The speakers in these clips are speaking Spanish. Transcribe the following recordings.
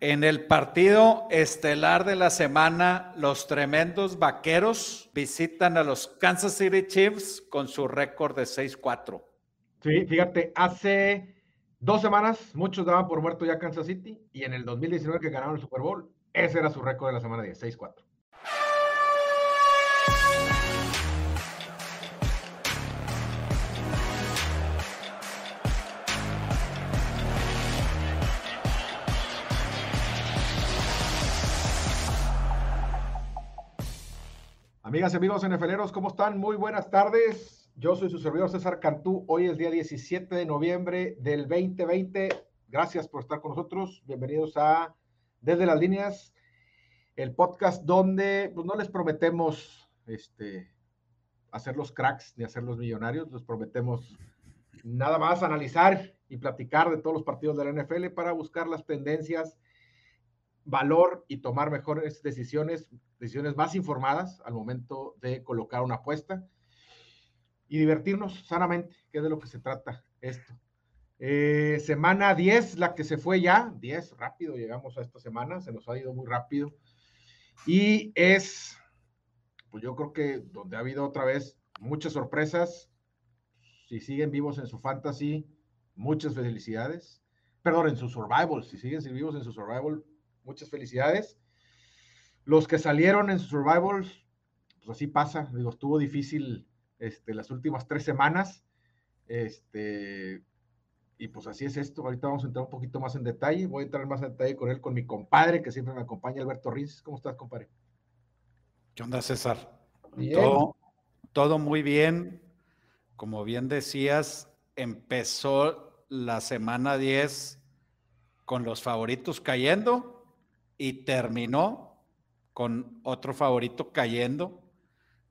En el partido estelar de la semana, los tremendos vaqueros visitan a los Kansas City Chiefs con su récord de 6-4. Sí, fíjate, hace dos semanas muchos daban por muerto ya Kansas City y en el 2019 que ganaron el Super Bowl, ese era su récord de la semana 10, 6-4. Amigas y amigos NFLeros, ¿cómo están? Muy buenas tardes. Yo soy su servidor César Cantú. Hoy es día 17 de noviembre del 2020. Gracias por estar con nosotros. Bienvenidos a Desde las Líneas, el podcast donde pues, no les prometemos este, hacer los cracks ni hacer los millonarios. Les prometemos nada más analizar y platicar de todos los partidos de la NFL para buscar las tendencias valor y tomar mejores decisiones, decisiones más informadas al momento de colocar una apuesta y divertirnos sanamente, que es de lo que se trata esto. Eh, semana 10, la que se fue ya, 10, rápido llegamos a esta semana, se nos ha ido muy rápido. Y es, pues yo creo que donde ha habido otra vez muchas sorpresas, si siguen vivos en su fantasy, muchas felicidades. Perdón, en su survival, si siguen vivos en su survival, muchas felicidades. Los que salieron en Survival, pues así pasa, digo, estuvo difícil este, las últimas tres semanas. Este, y pues así es esto. Ahorita vamos a entrar un poquito más en detalle. Voy a entrar más en detalle con él, con mi compadre, que siempre me acompaña, Alberto Riz. ¿Cómo estás, compadre? ¿Qué onda, César? Todo, todo muy bien. Como bien decías, empezó la semana 10 con los favoritos cayendo y terminó con otro favorito cayendo.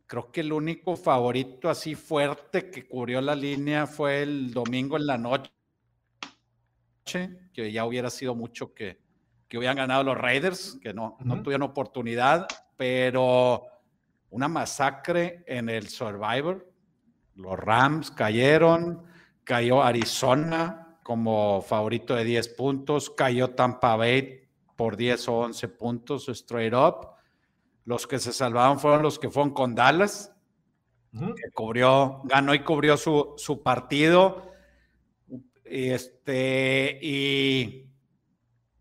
Creo que el único favorito así fuerte que cubrió la línea fue el domingo en la noche, que ya hubiera sido mucho que, que hubieran ganado los Raiders, que no, no tuvieron oportunidad, pero una masacre en el Survivor. Los Rams cayeron, cayó Arizona como favorito de 10 puntos, cayó Tampa Bay por 10 o 11 puntos straight up. Los que se salvaron fueron los que fueron con Dallas, que cubrió, ganó y cubrió su, su partido. Este, y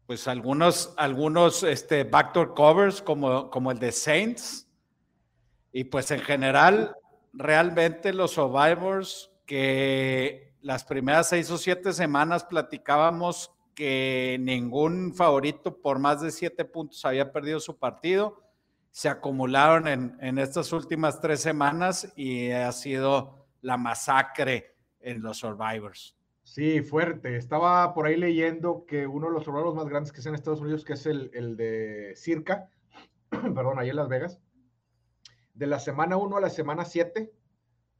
pues algunos, algunos este, backdoor covers como, como el de Saints. Y pues en general, realmente los survivors que las primeras seis o siete semanas platicábamos que ningún favorito por más de siete puntos había perdido su partido. Se acumularon en, estas últimas tres semanas y ha sido la masacre en los Survivors. Sí, fuerte. Estaba por ahí leyendo que uno de los Survivors más grandes que es en Estados Unidos, que es el, el de Circa, perdón, ahí en Las Vegas, de la semana 1 a la semana 7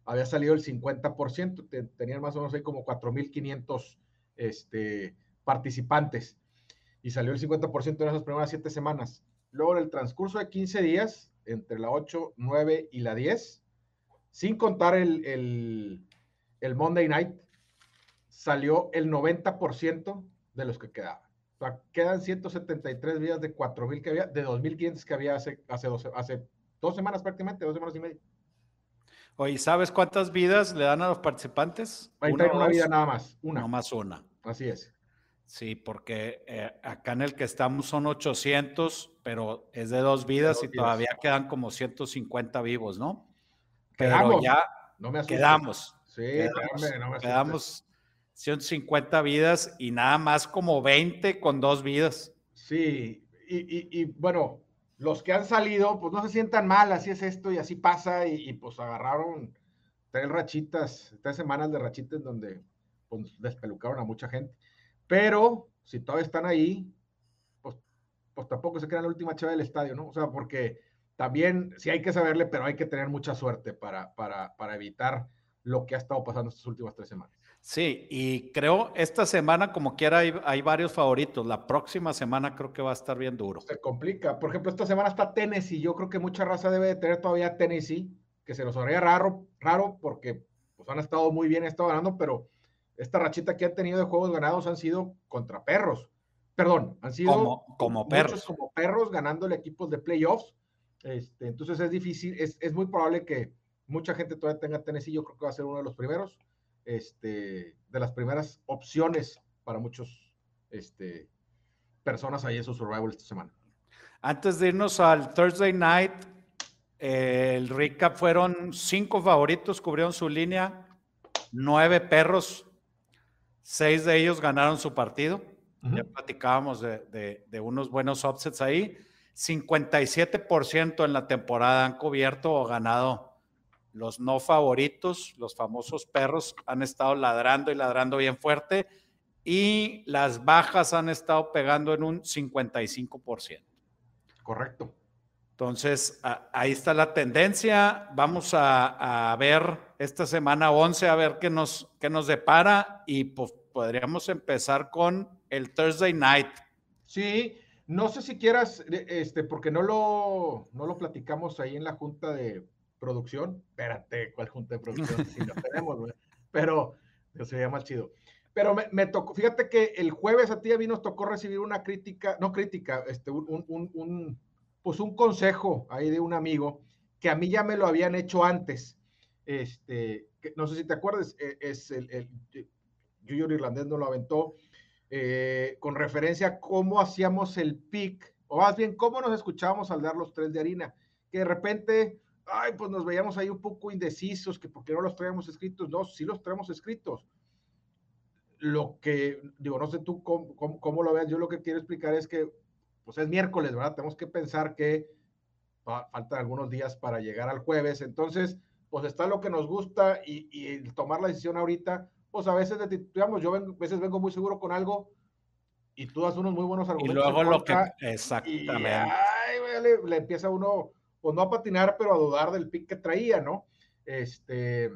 había salido el 50%, tenían más o menos ahí como 4.500 este, participantes y salió el 50% en esas primeras siete semanas. Luego, en el transcurso de 15 días, entre la 8, 9 y la 10, sin contar el, el, Monday Night, salió el 90% de los que quedaban. O sea, quedan 173 días de 4.000 que había, de 2.500 que había hace, hace, dos, hace dos semanas prácticamente, dos semanas y media. Oye, ¿sabes cuántas vidas le dan a los participantes? una, una vida nada más, una. No más una. Así es. Sí, porque eh, acá en el que estamos son 800, pero es de dos vidas y todavía quedan como 150 vivos, ¿no? Pero ya no me quedamos. Sí, quedamos, no me quedamos 150 vidas y nada más como 20 con dos vidas. Sí, y, bueno, los que han salido, pues no se sientan mal, así es esto y así pasa, y, pues agarraron tres rachitas, tres semanas de rachitas donde pues, despelucaron a mucha gente. Pero si todavía están ahí, pues, pues tampoco se queda la última chava del estadio, ¿no? O sea, porque también sí hay que saberle, pero hay que tener mucha suerte para, para, para evitar lo que ha estado pasando estas últimas tres semanas. Sí, y creo esta semana, como quiera, hay, hay, varios favoritos. La próxima semana creo que va a estar bien duro. Se complica. Por ejemplo, esta semana está Tennessee. Yo creo que mucha raza debe de tener todavía Tennessee, que se nos haría raro, raro porque pues, han estado muy bien, han estado ganando, pero esta rachita que han tenido de juegos ganados han sido contra perros. perdón, han sido como, como perros. como perros ganándole equipos de playoffs. Este, entonces es difícil, es, es, muy probable que mucha gente todavía tenga Tennessee. Yo creo que va a ser uno de los primeros, este, de las primeras opciones para muchos este, personas ahí en su survival esta semana. Antes de irnos al Thursday night, el recap fueron cinco favoritos, cubrieron su línea, nueve perros, seis de ellos ganaron su partido. Ya platicábamos de, de, unos buenos offsets ahí. 57% en la temporada han cubierto o ganado los no favoritos, los famosos perros han estado ladrando y ladrando bien fuerte y las bajas han estado pegando en un 55%. Correcto. Entonces, ahí está la tendencia. Vamos a, ver esta semana 11, a ver qué nos, qué nos depara y pues podríamos empezar con el Thursday Night. Sí, no sé si quieras, este, porque no lo, no lo platicamos ahí en la junta de producción. Espérate, ¿cuál junta de producción? Si lo tenemos, pero se llama chido. Pero me, tocó, fíjate que el jueves a ti a mí nos tocó recibir una crítica, no crítica, este, un, un, un, pues un consejo ahí de un amigo que a mí ya me lo habían hecho antes. Este, no sé si te acuerdas, e, es el, el Junior Irlandés no lo aventó, eh, con referencia a cómo hacíamos el pick, o más bien cómo nos escuchábamos al dar los tres de harina, que de repente, ay, pues nos veíamos ahí un poco indecisos, que porque no los traíamos escritos, no, sí los traemos escritos lo que, digo, no sé tú cómo, lo veas, yo lo que quiero explicar es que, pues es miércoles, ¿verdad? Tenemos que pensar que faltan algunos días para llegar al jueves, entonces, pues está lo que nos gusta y, tomar la decisión ahorita, pues a veces, digamos, yo a veces vengo muy seguro con algo y tú das unos muy buenos argumentos. Y luego lo que, exactamente. le, empieza uno, pues no a patinar, pero a dudar del pick que traía, ¿no? Este.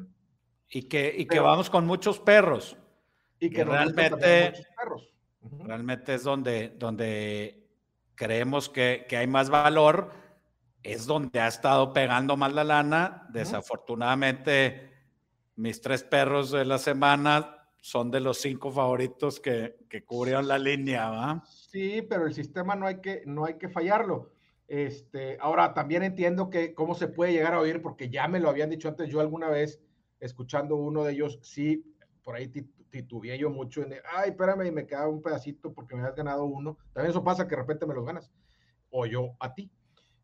Y que, y que vamos con muchos perros. Y que realmente, realmente es donde, donde creemos que, que, hay más valor, es donde ha estado pegando más la lana. Desafortunadamente, mis tres perros de la semana son de los cinco favoritos que, que cubrieron la línea, ¿va? Sí, pero el sistema no hay que, no hay que fallarlo. Este, ahora, también entiendo que cómo se puede llegar a oír, porque ya me lo habían dicho antes, yo alguna vez, escuchando uno de ellos, sí, por ahí titubeé yo mucho en, ay, espérame, y me queda un pedacito porque me has ganado uno. También eso pasa que de repente me los ganas, o yo a ti.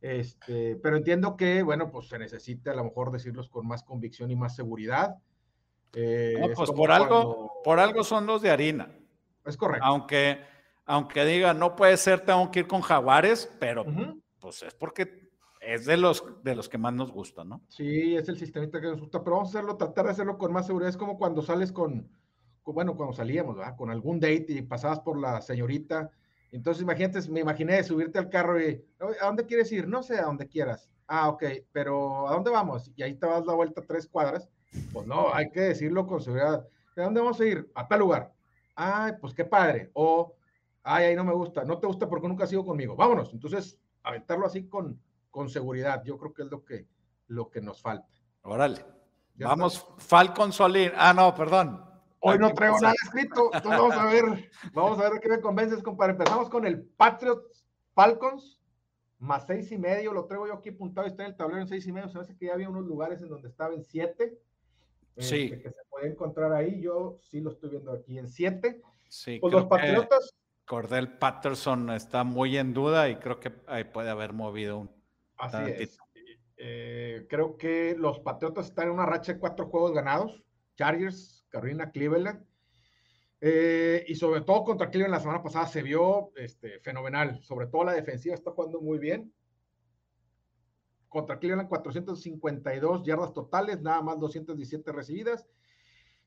Este, pero entiendo que, bueno, pues se necesita a lo mejor decirlos con más convicción y más seguridad. Eh, pues por algo, por algo son los de harina. Es correcto. Aunque, aunque diga, no puede ser, tengo que ir con jaguares, pero pues es porque es de los, de los que más nos gusta, ¿no? Sí, es el sistemita que nos gusta, pero vamos a hacerlo, tratar de hacerlo con más seguridad. Es como cuando sales con, bueno, cuando salíamos, ¿verdad? Con algún date y pasabas por la señorita. Entonces, imagínate, me imaginé subirte al carro y, ¿a dónde quieres ir? No sé, a donde quieras. Ah, ok, pero ¿a dónde vamos? Y ahí te vas la vuelta tres cuadras. Pues no, hay que decirlo con seguridad. ¿De dónde vamos a ir? A tal lugar. Ay, pues qué padre. O, ay, ahí no me gusta. No te gusta porque nunca has ido conmigo. Vámonos. Entonces, aventarlo así con, con seguridad. Yo creo que es lo que, lo que nos falta. Órale. Vamos, Falcon Solín. Ah, no, perdón. Hoy no traigo nada escrito, entonces vamos a ver, vamos a ver qué me convences, compadre. Empezamos con el Patriots Falcons, más seis y medio, lo traigo yo aquí apuntado, está en el tablero en seis y medio, se hace que ya había unos lugares en donde estaba en siete, sí. Este, que se puede encontrar ahí, yo sí lo estoy viendo aquí en siete. Sí, pues los Patriotas. Cordell Patterson está muy en duda y creo que ahí puede haber movido un. Así es. Eh, creo que los Patriotas están en una racha de cuatro juegos ganados. Chargers Carolina, Cleveland. Eh, y sobre todo contra Cleveland la semana pasada se vio este, fenomenal. Sobre todo la defensiva está jugando muy bien. Contra Cleveland 452 yardas totales, nada más 217 recibidas,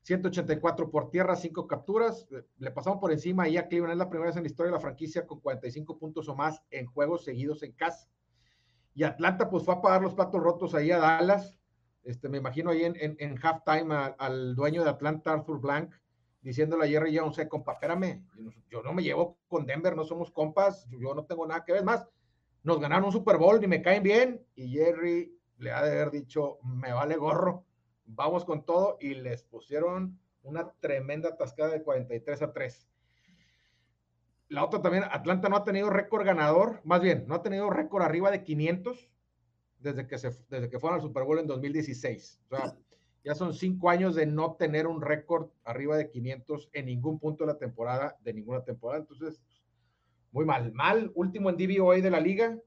184 por tierra, 5 capturas. Le pasamos por encima y a Cleveland. Es la primera vez en la historia de la franquicia con 45 puntos o más en juegos seguidos en casa. Y Atlanta pues fue a pagar los platos rotos ahí a Dallas este, me imagino ahí en, en, halftime al dueño de Atlanta, Arthur Blank, diciéndole a Jerry Jones, eh, compa, espérame, yo no me llevo con Denver, no somos compas, yo no tengo nada que ver más. Nos ganaron un Super Bowl y me caen bien. Y Jerry le ha de haber dicho, me vale gorro, vamos con todo. Y les pusieron una tremenda tascada de 43 a 3. la otra también, Atlanta no ha tenido récord ganador, más bien, no ha tenido récord arriba de 500 desde que, se, desde que fueron al Super Bowl en 2016. O sea, ya son cinco años de no tener un récord arriba de 500 en ningún punto de la temporada, de ninguna temporada. Entonces, muy mal. Mal, último en DVOA de la liga,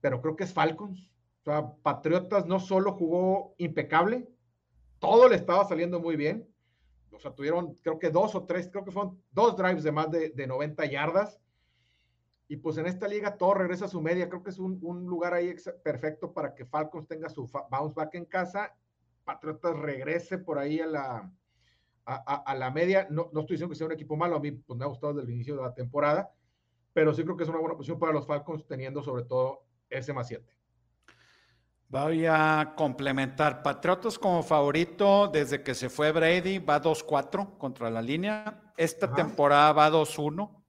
pero creo que es Falcons. O sea, Patriotas no solo jugó impecable, todo le estaba saliendo muy bien, o sea, tuvieron creo que dos o tres, creo que fueron dos drives de más de, de 90 yardas. Y pues en esta liga todo regresa a su media. Creo que es un, un lugar ahí perfecto para que Falcons tenga su bounce back en casa. Patriotas regrese por ahí a la, a, a, la media. No, no, estoy diciendo que sea un equipo malo. A mí pues, me ha gustado desde el inicio de la temporada. Pero sí creo que es una buena posición para los Falcons teniendo sobre todo ese más 7. Voy a complementar. Patriotas como favorito desde que se fue Brady, va 2-4 contra la línea. Esta temporada va 2-1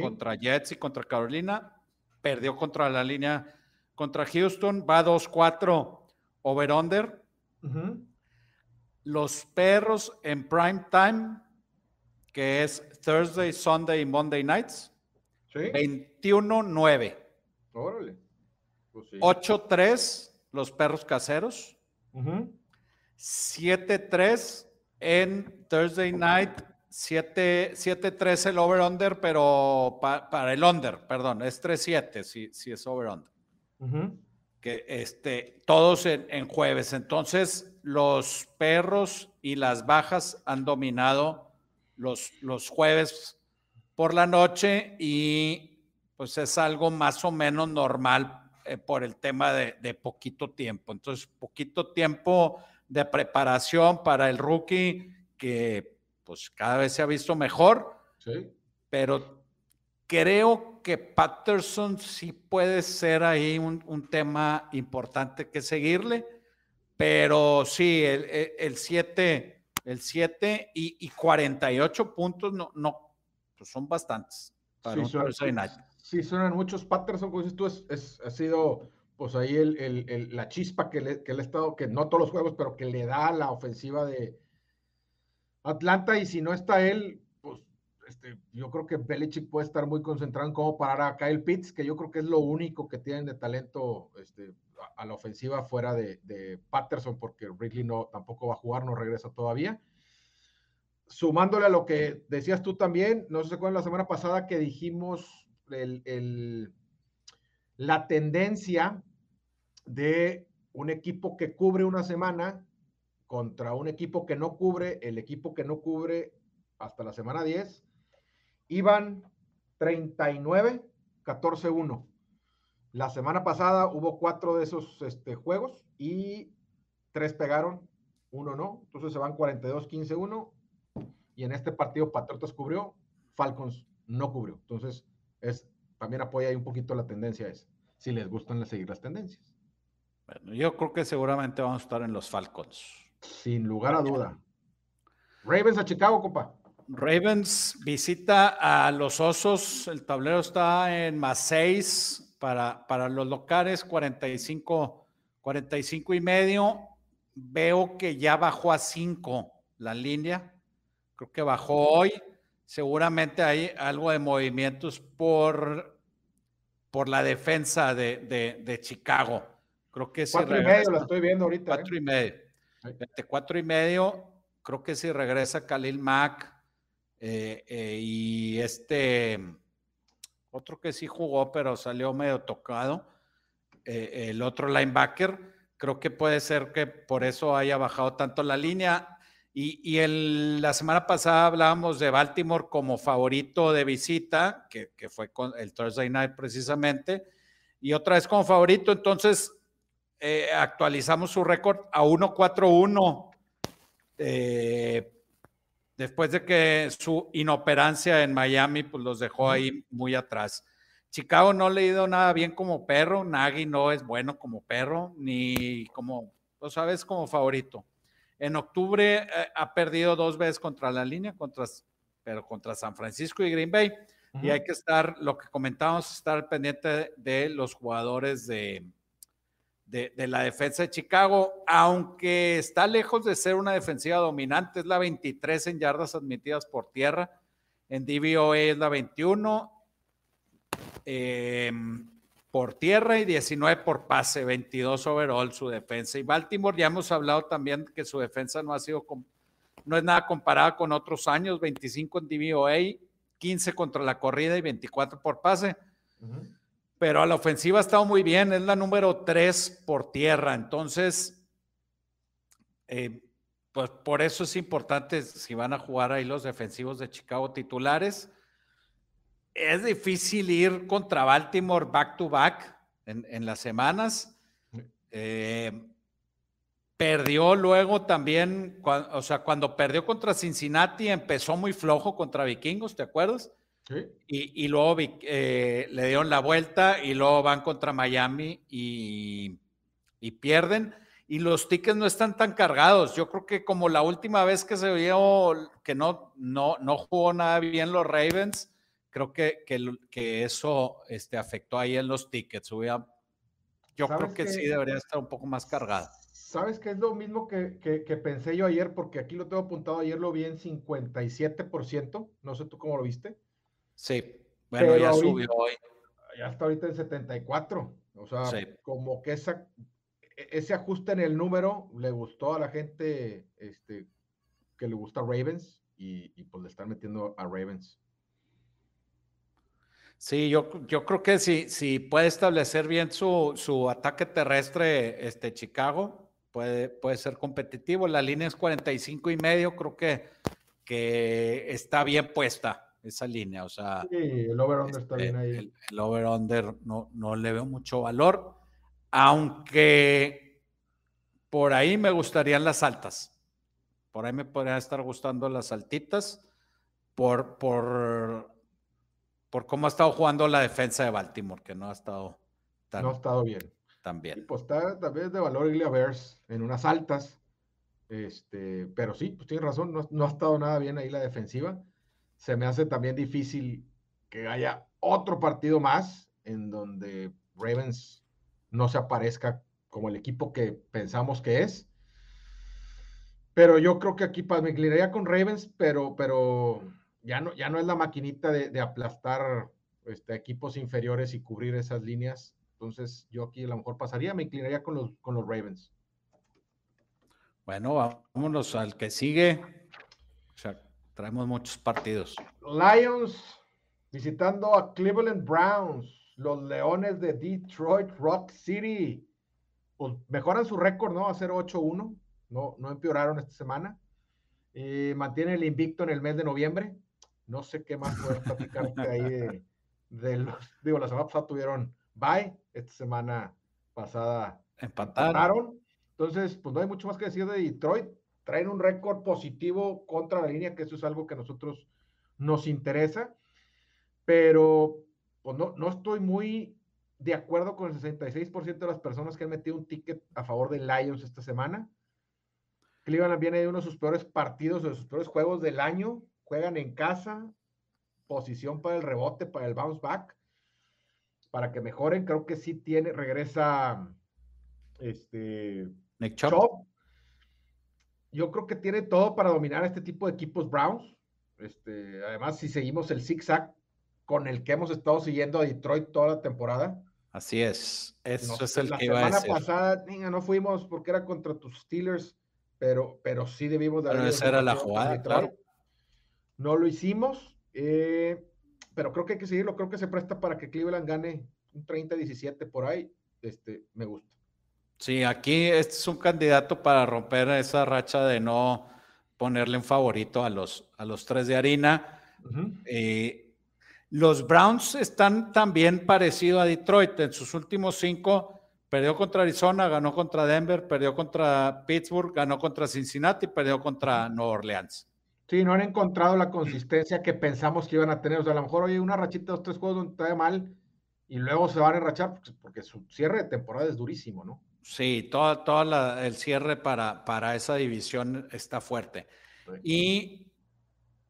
contra Jets y contra Carolina. Perdió contra la línea contra Houston, va 2-4 over-under. Los perros en prime time, que es Thursday, Sunday y Monday nights, ¿Sí? 21-9. Órale. 8-3 pues los perros caseros. 7-3 en Thursday night. 7-3 el over-under, pero para el under, perdón, es 3-7 si, si es over-under. Que este, todos en, jueves. Entonces, los perros y las bajas han dominado los, los jueves por la noche y pues es algo más o menos normal eh, por el tema de, poquito tiempo. Entonces, poquito tiempo de preparación para el rookie que pues cada vez se ha visto mejor. Sí. Pero creo que Patterson sí puede ser ahí un, tema importante que seguirle. Pero sí, el 7 el, siete y, 48 puntos no, no pues son bastantes para sí, un Sí, suenan muchos. Patterson, como dices tú, es, ha sido pues ahí el, la chispa que le, que ha estado, que no todos los juegos, pero que le da la ofensiva de Atlanta. Y si no está él, pues este, yo creo que Belichick puede estar muy concentrado en cómo parar a Kyle Pitts, que yo creo que es lo único que tienen de talento este, a, la ofensiva fuera de, Patterson, porque Ridley no, tampoco va a jugar, no regresa todavía sumándole a lo que decías tú también, no sé cuándo la semana pasada que dijimos el, la tendencia de un equipo que cubre una semana contra un equipo que no cubre, el equipo que no cubre hasta la semana 10, iban 39, 14, 1. La semana pasada hubo cuatro de esos este, juegos y tres pegaron, uno no. Entonces se van 42, 15, 1. Y en este partido Patriotas cubrió, Falcons no cubrió. Entonces, es, también apoya ahí un poquito la tendencia si les gustan seguir las tendencias. Bueno, yo creo que seguramente vamos a estar en los Falcons. Sin lugar a duda. Ravens a Chicago, compa. Ravens visita a los Osos. El tablero está en más 6 para, para los locales, 45, 45 y medio. Veo que ya bajó a 5 la línea. Creo que bajó hoy seguramente hay algo de movimientos por, por la defensa de, de, Chicago. Creo que cuatro y medio lo estoy viendo ahorita. Cuatro y medio. Cuatro y medio, creo que si regresa Khalil Mack eh, eh, y este otro que sí jugó, pero salió medio tocado, eh, el otro linebacker, creo que puede ser que por eso haya bajado tanto la línea. Y, el, la semana pasada hablábamos de Baltimore como favorito de visita, que, fue con el Thursday Night precisamente, y otra vez como favorito, entonces eh, actualizamos su récord a 1-4-1 eh, después de que su inoperancia en Miami pues los dejó ahí muy atrás. Chicago no le ha ido nada bien como perro, Nagy no es bueno como perro, ni como, lo sabes, como favorito. En octubre eh, ha perdido dos veces contra la línea, contra, pero contra San Francisco y Green Bay. Y hay que estar, lo que comentábamos, estar pendiente de los jugadores de, de, la defensa de Chicago, aunque está lejos de ser una defensiva dominante, es la 23 en yardas admitidas por tierra en DVOA es la 21 por tierra y 19 por pase, 22 overall su defensa. Y Baltimore, ya hemos hablado también que su defensa no ha sido, no es nada comparada con otros años, 25 en DVOA, 15 contra la corrida y 24 por pase. Pero a la ofensiva ha estado muy bien, es la número 3 por tierra. Entonces, eh, pues por eso es importante si van a jugar ahí los defensivos de Chicago titulares es difícil ir contra Baltimore back to back en, las semanas. Eh, perdió luego también, o sea, cuando perdió contra Cincinnati empezó muy flojo contra Vikingos, ¿te acuerdas? Sí. Y, luego eh, le dieron la vuelta y luego van contra Miami y, y, pierden. Y los tickets no están tan cargados. Yo creo que como la última vez que se vio que no, no, no jugó nada bien los Ravens, creo que, que, eso este, afectó ahí en los tickets. yo creo que, sí debería estar un poco más cargada. ¿Sabes qué es lo mismo que, que, pensé yo ayer? Porque aquí lo tengo apuntado, ayer lo vi en 57%, no sé tú cómo lo viste. Sí, bueno, ya subió hoy. Ya está ahorita en 74, o sea, como que esa, e, ese ajuste en el número le gustó a la gente este, que le gusta Ravens y, y pues le están metiendo a Ravens. Sí, yo, yo creo que si, si puede establecer bien su, su ataque terrestre, este Chicago, puede, puede ser competitivo. La línea es 45 y medio, creo que, que está bien puesta esa línea. O sea, sí, el over-under está bien ahí. El, el over-under no, no le veo mucho valor, aunque por ahí me gustarían las altas. Por ahí me podrían estar gustando las altitas por, por por cómo ha estado jugando la defensa de Baltimore, que no ha estado tan, no ha estado bien. También. Pues está también de valor Ilya Bears en unas altas. Este, pero sí, pues tiene razón, no, no, ha estado nada bien ahí la defensiva. Se me hace también difícil que haya otro partido más en donde Ravens no se aparezca como el equipo que pensamos que es. Pero yo creo que aquí me inclinaría con Ravens, pero, pero ya no, ya no es la maquinita de, aplastar este, equipos inferiores y cubrir esas líneas. Entonces, yo aquí a lo mejor pasaría, me inclinaría con los, con los Ravens. Bueno, vámonos al que sigue. O sea, traemos muchos partidos. Lions visitando a Cleveland Browns, los Leones de Detroit Rock City. Pues mejoran su récord, ¿no? A 0-8-1. No, no empeoraron esta semana. Eh, mantiene el invicto en el mes de noviembre. No sé qué más puedes platicarte ahí de, los. Digo, la semana pasada tuvieron bye, esta semana pasada empataron. Entonces, pues no hay mucho más que decir de Detroit. Traen un récord positivo contra la línea, que eso es algo que a nosotros nos interesa. Pero, pues no, no estoy muy de acuerdo con el 66% de las personas que han metido un ticket a favor de Lions esta semana. Cleveland viene de uno de sus peores partidos, de sus peores juegos del año juegan en casa, posición para el rebote, para el bounce back, para que mejoren. Creo que sí tiene, regresa este Nick Chop. Yo creo que tiene todo para dominar este tipo de equipos Browns. Este, además, si seguimos el zigzag con el que hemos estado siguiendo a Detroit toda la temporada. Así es, eso es el que iba a decir. La semana pasada, niña, no fuimos porque era contra tus Steelers, pero, pero sí debimos de Pero esa era la jugada, claro. No lo hicimos, eh, pero creo que hay que seguirlo. Creo que se presta para que Cleveland gane un 30-17 por ahí. Este, me gusta. Sí, aquí este es un candidato para romper esa racha de no ponerle un favorito a los, a los tres de harina. Eh, los Browns están también parecidos a Detroit. En sus últimos cinco, perdió contra Arizona, ganó contra Denver, perdió contra Pittsburgh, ganó contra Cincinnati, perdió contra Nueva Orleans. Sí, no han encontrado la consistencia que pensamos que iban a tener. O sea, a lo mejor hay una rachita, dos, tres juegos donde está mal y luego se van a enrachar pues, porque su cierre de temporada es durísimo, ¿no? Sí, todo, todo el cierre para, para esa división está fuerte. Y,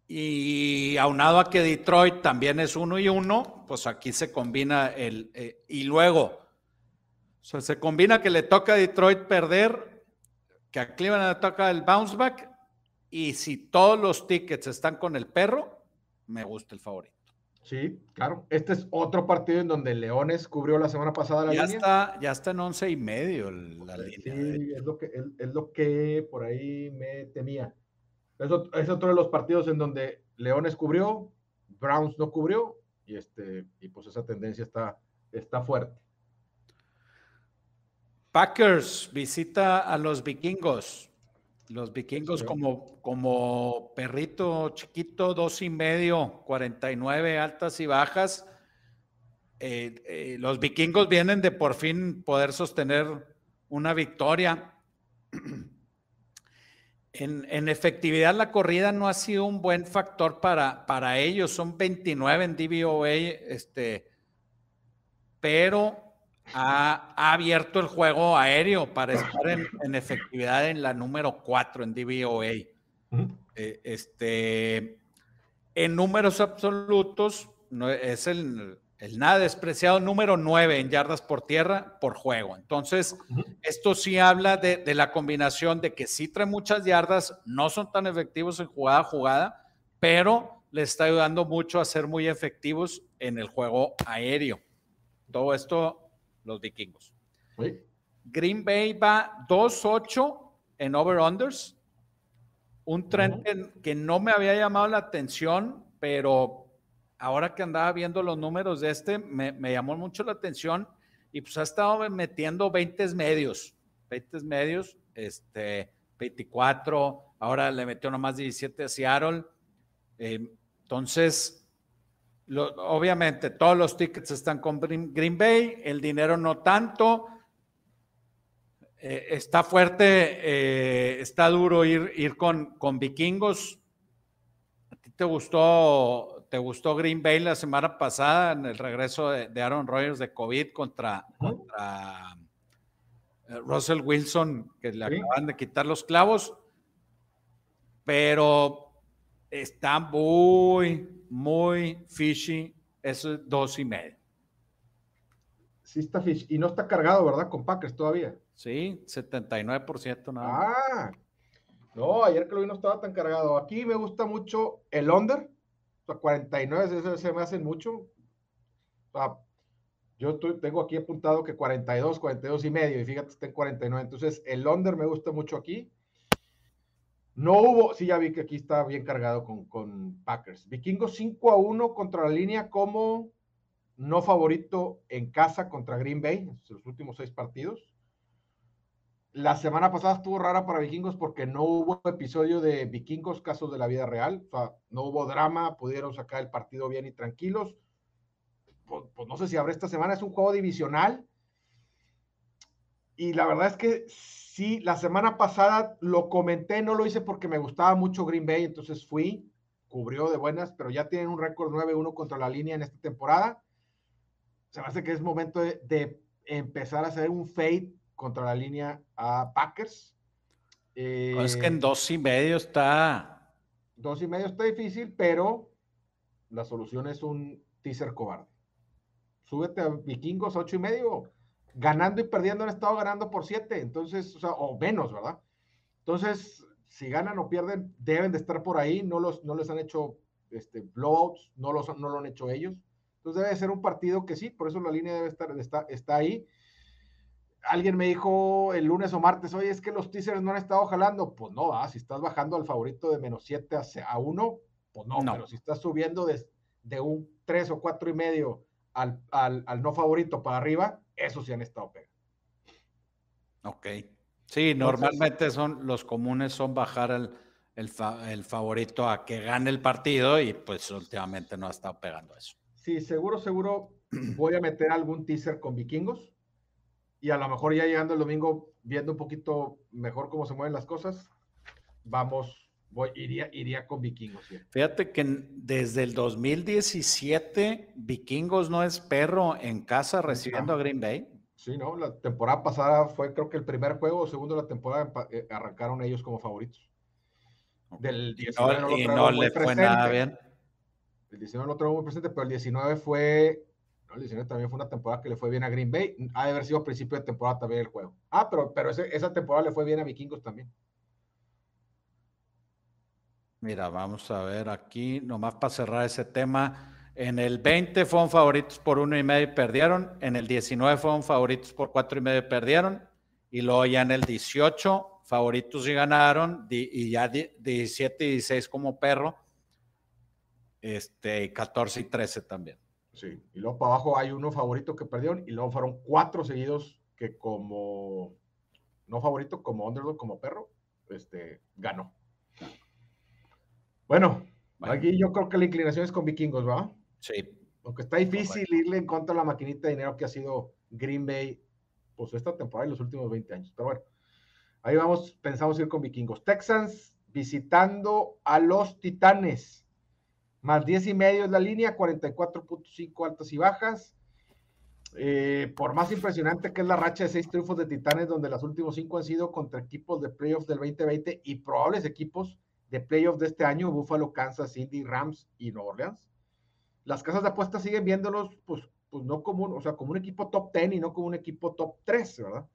y aunado a que Detroit también es uno y uno, pues aquí se combina el... Eh, y luego, o sea, se combina que le toca a Detroit perder, que a Cleveland le toca el bounce back y si todos los tickets están con el perro, me gusta el favorito. Sí, claro. Este es otro partido en donde Leones cubrió la semana pasada la ya línea. Está, ya está en once y medio la línea. Sí, es lo, que, es, lo que por ahí me temía. Es, es otro de los partidos en donde Leones cubrió, Browns no cubrió, y, este, y pues esa tendencia está, está fuerte. Packers visita a los vikingos. Los vikingos como, como perrito chiquito, dos y medio, 49 altas y bajas. Eh, eh, los vikingos vienen de por fin poder sostener una victoria. En, en, efectividad, la corrida no ha sido un buen factor para, para ellos. Son 29 en DVOA, este, pero ha, abierto el juego aéreo para estar en, efectividad en la número 4 en DVOA. Eh, este, en números absolutos, no, es el, el, nada despreciado número 9 en yardas por tierra por juego. Entonces, esto sí habla de, de, la combinación de que sí trae muchas yardas, no son tan efectivos en jugada a jugada, pero le está ayudando mucho a ser muy efectivos en el juego aéreo. Todo esto los vikingos. Green Bay va 2-8 en over-unders. Un tren que, no me había llamado la atención, pero ahora que andaba viendo los números de este, me, llamó mucho la atención y pues ha estado metiendo 20 medios, 20 medios, este, 24, ahora le metió nomás 17 a Seattle. Eh, entonces, obviamente, todos los tickets están con Green Bay, el dinero no tanto. Eh, está fuerte, eh, está duro ir, ir con, con, vikingos. ¿A ti te gustó, te gustó Green Bay la semana pasada en el regreso de, Aaron Rodgers de COVID contra, contra eh, Russell Wilson, que le acaban de quitar los clavos? Pero está muy, muy fishy, eso es dos y medio. Sí está fishy. Y no está cargado, ¿verdad? Con Packers todavía. Sí, 79% nada más. Ah, no, ayer que lo vi no estaba tan cargado. Aquí me gusta mucho el under. O sea, 49 se me hacen mucho. O sea, yo tengo aquí apuntado que 42, 42 y medio. Y fíjate, está en 49. Entonces, el under me gusta mucho aquí. No hubo, sí, ya vi que aquí está bien cargado con, Packers. Vikingos 5 a 1 contra la línea como no favorito en casa contra Green Bay, en los últimos seis partidos. La semana pasada estuvo rara para Vikingos porque no hubo episodio de Vikingos, casos de la vida real. O sea, no hubo drama, pudieron sacar el partido bien y tranquilos. Pues, pues no sé si habrá esta semana, es un juego divisional. Y la verdad es que Sí, la semana pasada lo comenté, no lo hice porque me gustaba mucho Green Bay, entonces fui, cubrió de buenas, pero ya tienen un récord 9-1 contra la línea en esta temporada. Se me hace que es momento de, empezar a hacer un fade contra la línea a Packers. es que en eh, dos y medio está. Dos y medio está difícil, pero la solución es un teaser cobarde. Súbete a Vikingos ocho y medio ganando y perdiendo han estado ganando por siete, entonces, o sea, o menos, ¿verdad? Entonces, si ganan o pierden, deben de estar por ahí, no, los, no les han hecho este, blowouts, no, los, no lo han hecho ellos. Entonces debe ser un partido que sí, por eso la línea debe estar, está, está ahí. Alguien me dijo el lunes o martes, oye, es que los teasers no han estado jalando. Pues no, ¿ah? si estás bajando al favorito de menos 7 a 1, pues no, pero si estás subiendo de, de un 3 o 4 y medio al, al, al no favorito para arriba, eso sí han estado pegando. Ok. Sí, normalmente son los comunes son bajar el, el, favorito a que gane el partido y pues últimamente no ha estado pegando eso. Sí, seguro, seguro voy a meter algún teaser con vikingos y a lo mejor ya llegando el domingo viendo un poquito mejor cómo se mueven las cosas, vamos voy, iría, iría con Vikingos. Fíjate que desde el 2017, Vikingos no es perro en casa recibiendo a Green Bay. Sí, ¿no? La temporada pasada fue creo que el primer juego o segundo de la temporada eh, arrancaron ellos como favoritos. Del 19 no, le fue nada bien. El 19 no lo tuvo muy presente, pero el 19 fue no, el 19 también fue una temporada que le fue bien a Green Bay. Ha de haber sido principio de temporada también el juego. Ah, pero, pero esa temporada le fue bien a Vikingos también. Mira, vamos a ver aquí, nomás para cerrar ese tema. En el 20 fueron favoritos por uno y medio y perdieron. En el 19 fueron favoritos por cuatro y medio y perdieron. Y luego ya en el 18 favoritos y ganaron. Y ya 17 y 16 como perro. Este, 14 y 13 también. Sí, y luego para abajo hay uno favorito que perdieron y luego fueron cuatro seguidos que como no favorito, como underdog, como perro, este, ganó. Bueno, aquí yo creo que la inclinación es con vikingos, ¿va? Sí. Aunque está difícil irle en contra de la maquinita de dinero que ha sido Green Bay, pues esta temporada y los últimos 20 años. Pero bueno, ahí vamos, pensamos ir con vikingos. Texans visitando a los Titanes. Más 10 y medio es la línea, 44.5 altas y bajas. Eh, por más impresionante que es la racha de seis triunfos de Titanes, donde los últimos cinco han sido contra equipos de playoffs del 2020 y probables equipos de playoffs de este año, Buffalo, Kansas, City, Rams y Nueva Orleans. Las casas de apuestas siguen viéndolos, pues, pues no como un, o sea, como un equipo top 10 y no como un equipo top 3, ¿verdad?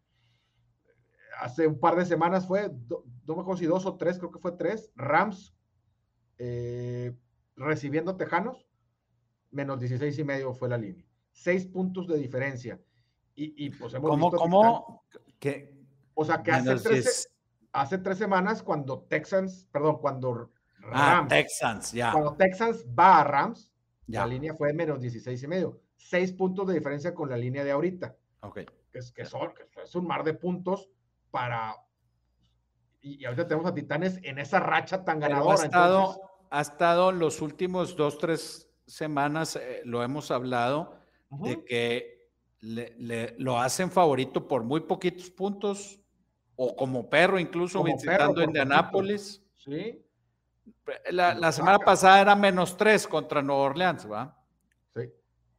Hace un par de semanas fue, no me acuerdo si dos o tres, creo que fue tres, Rams eh, recibiendo Tejanos, menos 16 y medio fue la línea. Seis puntos de diferencia. Y, pues hemos ¿Cómo, visto cómo? Que, o sea, que hace tres, hace tres, semanas cuando Texans, perdón, cuando ah, Rams, Texans, ya. Cuando Texans va a Rams, la línea fue menos 16 y medio. Seis puntos de diferencia con la línea de ahorita. Ok. Es, que son, que es un mar de puntos para... Y, ahorita tenemos a Titanes en esa racha tan ganadora. Ha estado, ha estado los últimos dos, tres semanas, eh, lo hemos hablado, de que le, lo hacen favorito por muy poquitos puntos, o como perro, incluso visitando Indianápolis. Sí. La, semana pasada era menos tres contra Nueva Orleans, ¿va? Sí.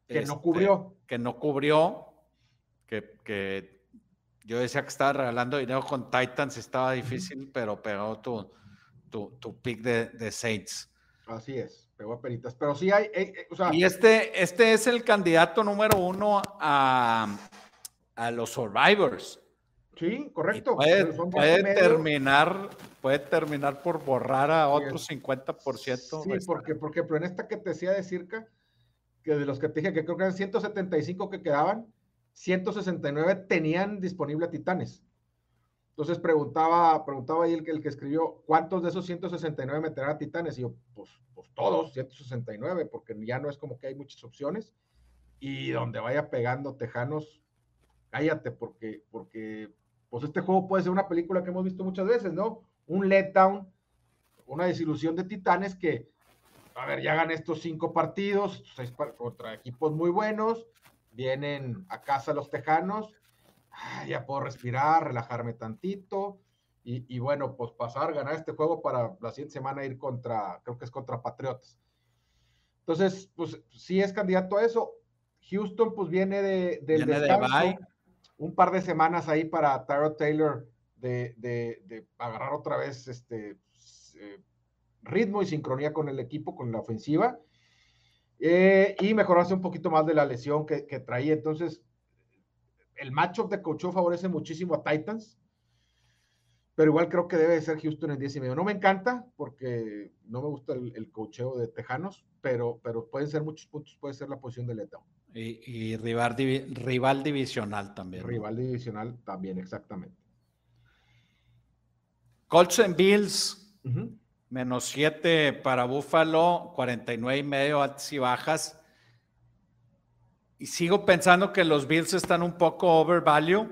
Que no este, cubrió. Que no cubrió. Que, yo decía que estaba regalando dinero con Titans, estaba difícil, pero pegó tu, tu, pick de, de Saints. Así es, pegó a peritas. Pero sí hay, eh, eh, o sea, Y este, este es el candidato número uno a, a los Survivors. Sí, correcto. Puede, terminar, puede terminar por borrar a otro 50%. Sí, porque, porque pero en esta que te decía de circa, que de los que te dije que creo que eran 175 que quedaban, 169 tenían disponible a Titanes. Entonces preguntaba, preguntaba ahí el que, el que escribió, ¿cuántos de esos 169 meterán a Titanes? Y yo, pues, pues todos, 169, porque ya no es como que hay muchas opciones. Y donde vaya pegando Tejanos, cállate, porque, porque pues este juego puede ser una película que hemos visto muchas veces, ¿no? Un letdown, una desilusión de Titanes que, a ver, ya hagan estos cinco partidos, seis contra equipos muy buenos, vienen a casa los Tejanos Ah, ya puedo respirar, relajarme tantito. Y, bueno, pues pasar, ganar este juego para la siguiente semana ir contra, creo que es contra Patriotas. Entonces, pues sí es candidato a eso. Houston, pues viene de, del descanso. Un par de semanas ahí para Tyrod Taylor de, agarrar otra vez este eh, ritmo y sincronía con el equipo, con la ofensiva. Eh, y mejorarse un poquito más de la lesión que, que traía. Entonces, el matchup de coaching favorece muchísimo a Titans, pero igual creo que debe ser Houston en 10 y medio. No me encanta porque no me gusta el, cocheo de Tejanos, pero, pero pueden ser muchos puntos, puede ser la posición de Letao. Y, rival, rival divisional también. Rival divisional también, exactamente. Colts en Bills, menos 7 para Buffalo, 49 y medio altas y bajas. Y sigo pensando que los Bills están un poco overvalue,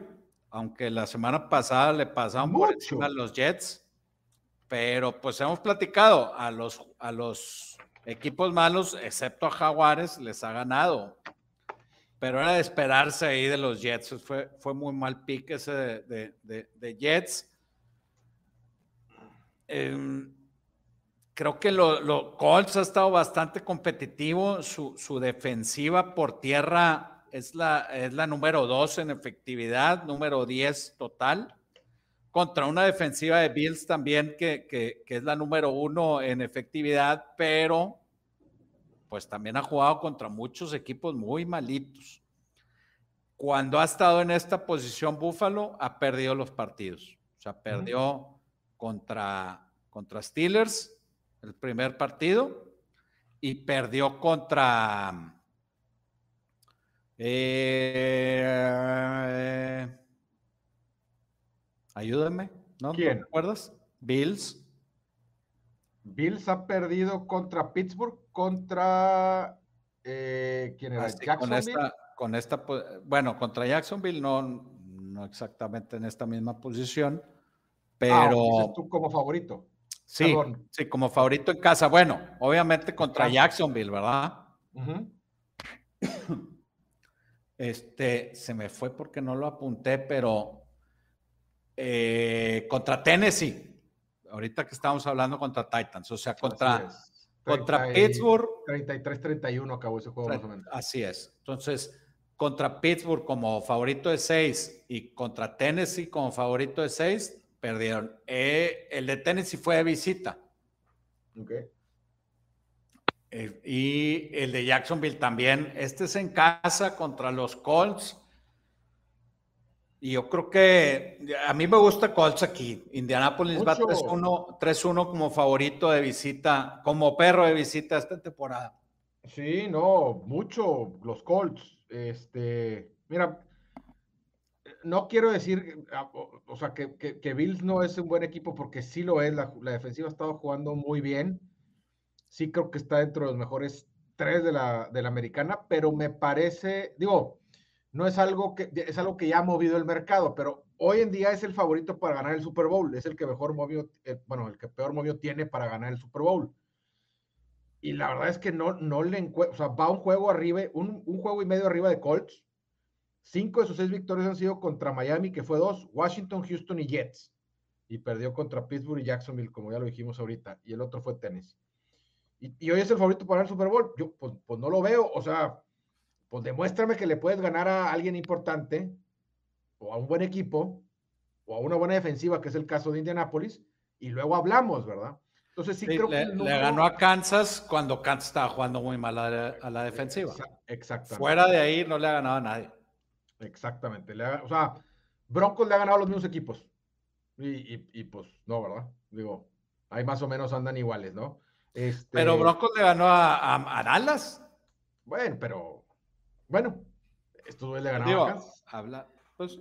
aunque la semana pasada le pasaron por encima a los Jets. Pero pues hemos platicado, a los, a los equipos malos, excepto a Jaguares, les ha ganado. Pero era de esperarse ahí de los Jets. Fue, fue muy mal pick ese de, de, Jets. Em, Creo que lo, Colts ha estado bastante competitivo. Su, defensiva por tierra es la, es la número 2 en efectividad, número 10 total. Contra una defensiva de Bills también que, que, es la número 1 en efectividad, pero pues también ha jugado contra muchos equipos muy malitos. Cuando ha estado en esta posición Buffalo, ha perdido los partidos. O sea, perdió contra, contra Steelers, el primer partido y perdió contra... Eh, ayúdame, ¿no? ¿Quién? ¿Te acuerdas? Bills. Bills ha perdido contra Pittsburgh, contra eh, ¿quién era? Así, con esta, con esta, bueno, contra Jacksonville no, no exactamente en esta misma posición, pero ah, tú como favorito. Sí, Perdón. sí, como favorito en casa. Bueno, obviamente contra Jacksonville, ¿verdad? Este, se me fue porque no lo apunté, pero eh, contra Tennessee ahorita que estamos hablando contra Titans, o sea, contra, contra Pittsburgh. 33-31 acabó ese juego más o menos. Así es. Entonces, contra Pittsburgh como favorito de 6 y contra Tennessee como favorito de 6, perdieron. Eh, el de Tennessee fue de visita. Ok. Eh, y el de Jacksonville también. Este es en casa contra los Colts. Y yo creo que a mí me gusta Colts aquí. Indianapolis va 3-1 como favorito de visita, como perro de visita esta temporada. Sí, no, mucho los Colts. Este, mira, no quiero decir, o sea, que, que, Bills no es un buen equipo porque sí lo es. La, la, defensiva ha estado jugando muy bien. Sí creo que está dentro de los mejores tres de la, de la americana, pero me parece, digo, no es algo que es algo que ya ha movido el mercado, pero hoy en día es el favorito para ganar el Super Bowl, es el que mejor movió, eh, bueno, el que peor movió tiene para ganar el Super Bowl. Y la verdad es que no, no le encuentro, o sea, va un juego arriba, un, un, juego y medio arriba de Colts. Cinco de sus seis victorias han sido contra Miami, que fue dos, Washington, Houston y Jets. Y perdió contra Pittsburgh y Jacksonville, como ya lo dijimos ahorita. Y el otro fue Tennessee. Y, y hoy es el favorito para el Super Bowl. Yo, pues, pues no lo veo. O sea, pues demuéstrame que le puedes ganar a alguien importante o a un buen equipo o a una buena defensiva, que es el caso de Indianapolis, y luego hablamos, ¿verdad? Entonces sí, creo le, que... Le ganó a Kansas cuando Kansas estaba jugando muy mal a la, defensiva. Exactamente. Fuera de ahí no le ha ganado a nadie. Exactamente. o sea, Broncos le ha ganado a los mismos equipos. Y, pues no, ¿verdad? Digo, ahí más o menos andan iguales, ¿no? Este... Pero Broncos le ganó a, a Dallas. Bueno, pero bueno, esto duele ganar. habla, pues,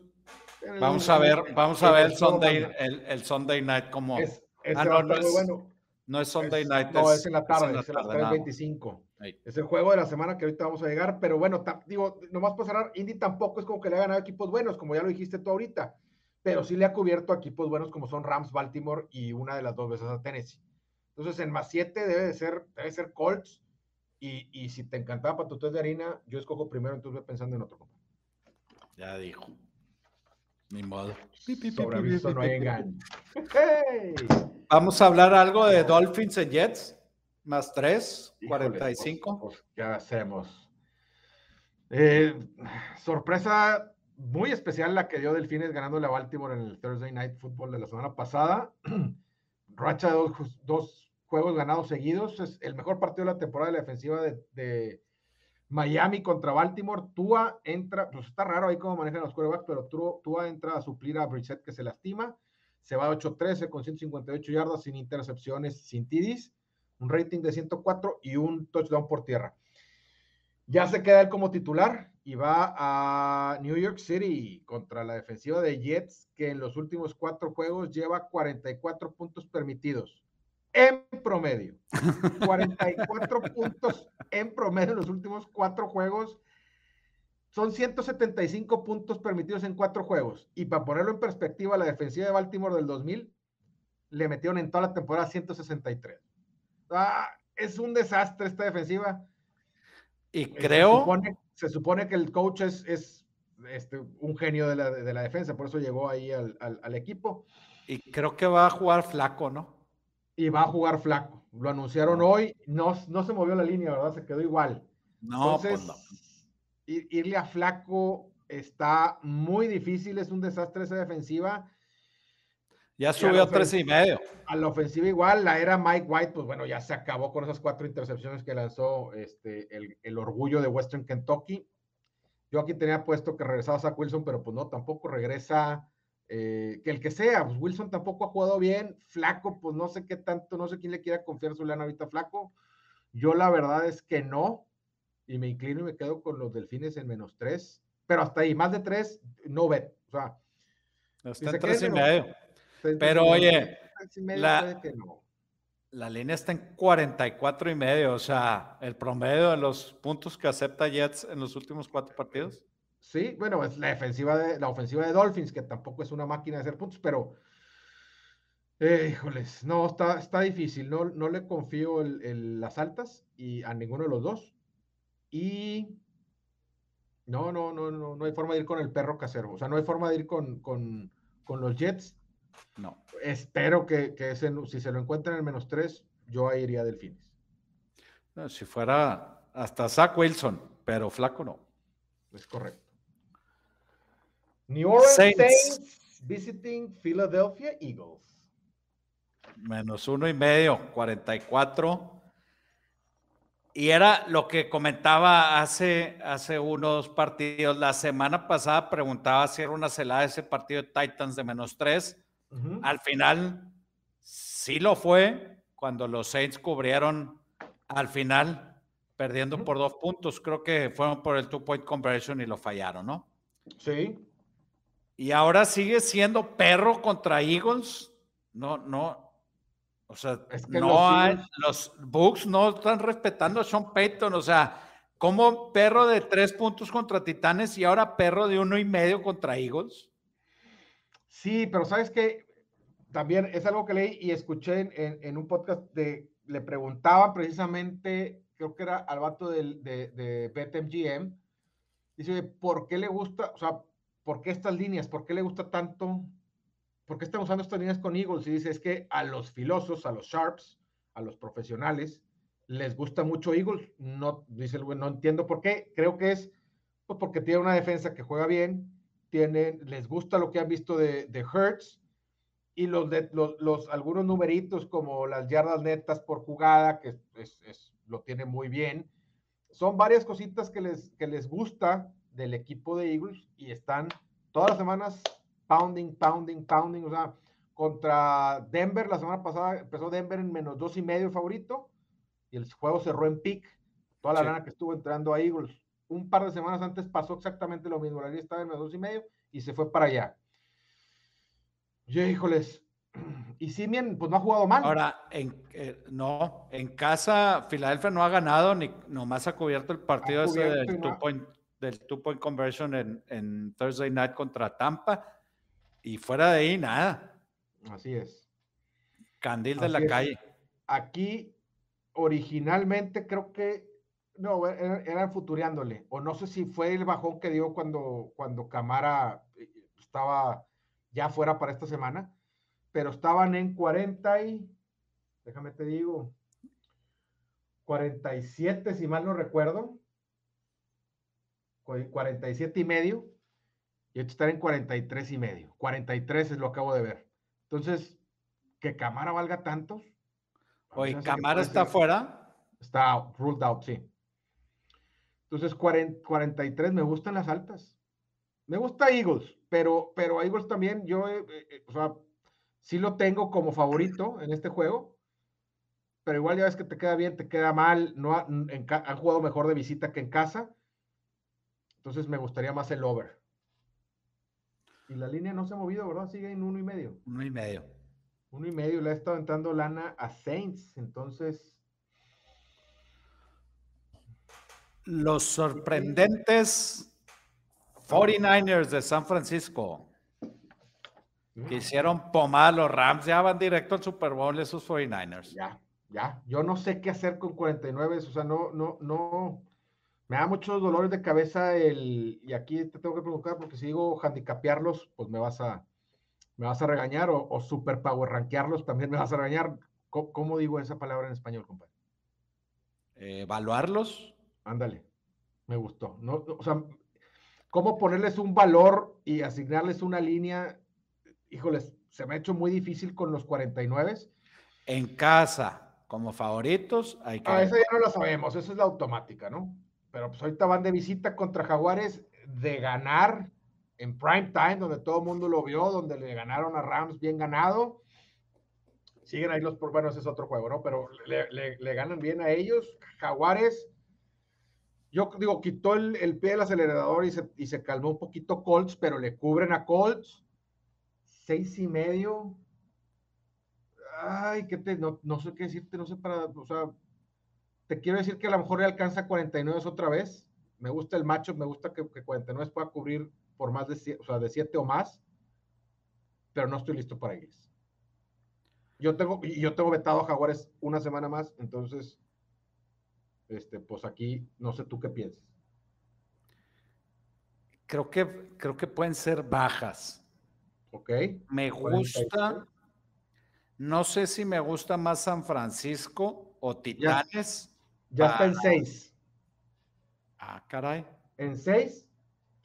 vamos a ver, vamos a ver el Sunday, el, Sunday night como. Es, ah, no, no, es, bueno. no es Sunday night. No, es, en la tarde, es, en la tarde, 25. Es el juego de la semana que ahorita vamos a llegar, pero bueno, digo, nomás para cerrar, Indy tampoco es como que le ha ganado equipos buenos, como ya lo dijiste tú ahorita, pero sí le ha cubierto equipos buenos como son Rams, Baltimore y una de las dos veces a Tennessee. Entonces, en más 7 debe de ser, debe ser Colts, y, y si te encantaba patotes de harina, yo escojo primero, entonces voy pensando en otro. Ya dijo. Ni modo. Sobre no hay engaño. Vamos a hablar algo de Dolphins en Jets. Más 3, 45. Pues, pues, ¿Qué hacemos? Eh, sorpresa muy especial la que dio Delfines ganando la Baltimore en el Thursday Night Football de la semana pasada. Racha de dos, dos juegos ganados seguidos. Es el mejor partido de la temporada de la defensiva de, Miami contra Baltimore. Tua entra, pues está raro ahí cómo manejan los quarterbacks, pero Tua, entra a suplir a Brissett que se lastima. Se va a 8-13 con 158 yardas, sin intercepciones, sin TDs, un rating de 104 y un touchdown por tierra. Ya se queda él como titular y va a New York City contra la defensiva de Jets, que en los últimos cuatro juegos lleva 44 puntos permitidos en promedio. 44 puntos en promedio en los últimos cuatro juegos. Son 175 puntos permitidos en cuatro juegos. Y para ponerlo en perspectiva, la defensiva de Baltimore del 2000 le metieron en toda la temporada 163. Ah, es un desastre esta defensiva. Y eh, creo. Se supone, que el coach es, es este, un genio de la, de la, defensa, por eso llegó ahí al, al, al equipo. Y creo que va a jugar flaco, ¿no? Y va a jugar flaco. Lo anunciaron hoy, no, no se movió la línea, ¿verdad? Se quedó igual. No, pues Entonces, irle a flaco está muy difícil, es un desastre esa defensiva. Ya subió a tres y medio. A la ofensiva igual, la era Mike White, pues bueno, ya se acabó con esas cuatro intercepciones que lanzó este, el, el orgullo de Western Kentucky. Yo aquí tenía puesto que regresaba Zach Wilson, pero pues no, tampoco regresa Eh, que el que sea, pues Wilson tampoco ha jugado bien, flaco, pues no sé qué tanto, no sé quién le quiera confiar su lana ahorita flaco. Yo la verdad es que no, y me inclino y me quedo con los delfines en menos tres, pero hasta ahí, más de tres, no ve. O sea, está en tres y medio. Pero oye, la, la línea está en 44 y medio, o sea, el promedio de los puntos que acepta Jets en los últimos cuatro partidos. Sí, bueno, es la defensiva de la ofensiva de Dolphins, que tampoco es una máquina de hacer puntos, pero eh, híjoles, no, está, está difícil. No, no le confío en las altas y a ninguno de los dos. Y no, no, no, no, no hay forma de ir con el perro casero. O sea, no hay forma de ir con, con, con los Jets. No. Espero que, que ese, si se lo encuentran en menos tres, yo ahí iría Delfines. No, si fuera hasta Zach Wilson, pero flaco no. Es correcto. New Orleans Saints. visiting Philadelphia Eagles. Menos uno y medio, 44. Y era lo que comentaba hace, hace unos partidos. La semana pasada preguntaba si era una celada ese partido de Titans de menos tres. Al final sí lo fue cuando los Saints cubrieron al final, perdiendo por dos puntos. Creo que fueron por el two-point conversion y lo fallaron, ¿no? Sí. Y ahora sigue siendo perro contra Eagles. No, no. O sea, no los, hay, los Bucks no están respetando a Sean Payton. O sea, como perro de tres puntos contra Titanes y ahora perro de uno y medio contra Eagles. Sí, pero sabes que también es algo que leí y escuché en, en, un podcast de, le preguntaba precisamente, creo que era al vato de, de, de BetMGM, dice, ¿por qué le gusta? O sea, ¿por qué estas líneas? ¿Por qué le gusta tanto? ¿Por qué estamos usando estas líneas con Eagles? Y dice, es que a los filosos, a los sharps, a los profesionales, les gusta mucho Eagles. No, dice no entiendo por qué. Creo que es pues, porque tiene una defensa que juega bien, les gusta lo que han visto de, Hertz y los, de, los, algunos numeritos como las yardas netas por jugada, que es, lo tiene muy bien. Son varias cositas que les, que les gusta del equipo de Eagles y están todas las semanas pounding, pounding, pounding. O sea, contra Denver, la semana pasada empezó Denver en menos dos y medio favorito y el juego cerró en pick. Toda la lana que estuvo entrando a Eagles. Un par de semanas antes pasó exactamente lo mismo. La línea estaba en menos dos y medio y se fue para allá. Yo, híjoles. Y Simien, pues no ha jugado mal. Ahora, en, eh, no, en casa, Filadelfia no ha ganado, ni nomás ha cubierto el partido ese del del two point conversion en, Thursday night contra Tampa. Y fuera de ahí, nada. Así es. Candil de la calle. Aquí, originalmente, creo que. No, eran era futureándole. O no sé si fue el bajón que dio cuando, cuando Camara eh, estaba ya fuera para esta semana. Pero estaban en 40 y. Déjame te digo. 47, si mal no recuerdo. 47 y medio, y esto está en 43 y medio. 43 es lo acabo de ver. Entonces, que Camara valga tantos. Oye, ¿Camara está fuera? Está ruled out, sí. Entonces, 43 me gustan las altas. Me gusta Eagles, pero, pero Eagles también, yo, eh, eh, o sea, sí lo tengo como favorito en este juego, pero igual ya ves que te queda bien, te queda mal, no han jugado mejor de visita que en casa. Entonces me gustaría más el over. Y la línea no se ha movido, ¿verdad? Sigue en uno y medio. Uno y medio. Uno y medio. Le ha estado entrando lana a Saints. Entonces. Los sorprendentes 49ers de San Francisco. Que hicieron pomar los Rams. Ya van directo al Super Bowl esos 49ers. Ya, ya. Yo no sé qué hacer con 49. O sea, no, no, no me da muchos dolores de cabeza el, y aquí te tengo que preguntar porque si digo handicapearlos, pues me vas a, me vas a regañar o, o super power rankearlos también me vas a regañar. ¿Cómo, digo esa palabra en español, compadre? evaluarlos. Ándale, me gustó. No, o sea, ¿cómo ponerles un valor y asignarles una línea? Híjoles, se me ha hecho muy difícil con los 49. En casa, como favoritos, hay que... Ah, eso ya no lo sabemos, eso es la automática, ¿no? Pero pues ahorita van de visita contra Jaguares de ganar en prime time, donde todo el mundo lo vio, donde le ganaron a Rams bien ganado. Siguen ahí los, bueno, ese es otro juego, ¿no? Pero le, ganan bien a ellos. Jaguares, yo digo, quitó el, pie del acelerador y se, y se calmó un poquito Colts, pero le cubren a Colts. Seis y medio. Ay, que te, no, no sé qué decirte, no sé para, o sea, te quiero decir que a lo mejor le alcanza 49 otra vez. Me gusta el macho, me gusta que, que 49 pueda cubrir por más de, o sea, de 7 o más, pero no estoy listo para ellos. Yo tengo, yo tengo vetado a Jaguares una semana más, entonces, este, pues aquí no sé tú qué piensas. Creo que, creo que pueden ser bajas. Ok. Me gusta. No sé si me gusta más San Francisco o Titanes. Ya está en 6. Ah, caray. En 6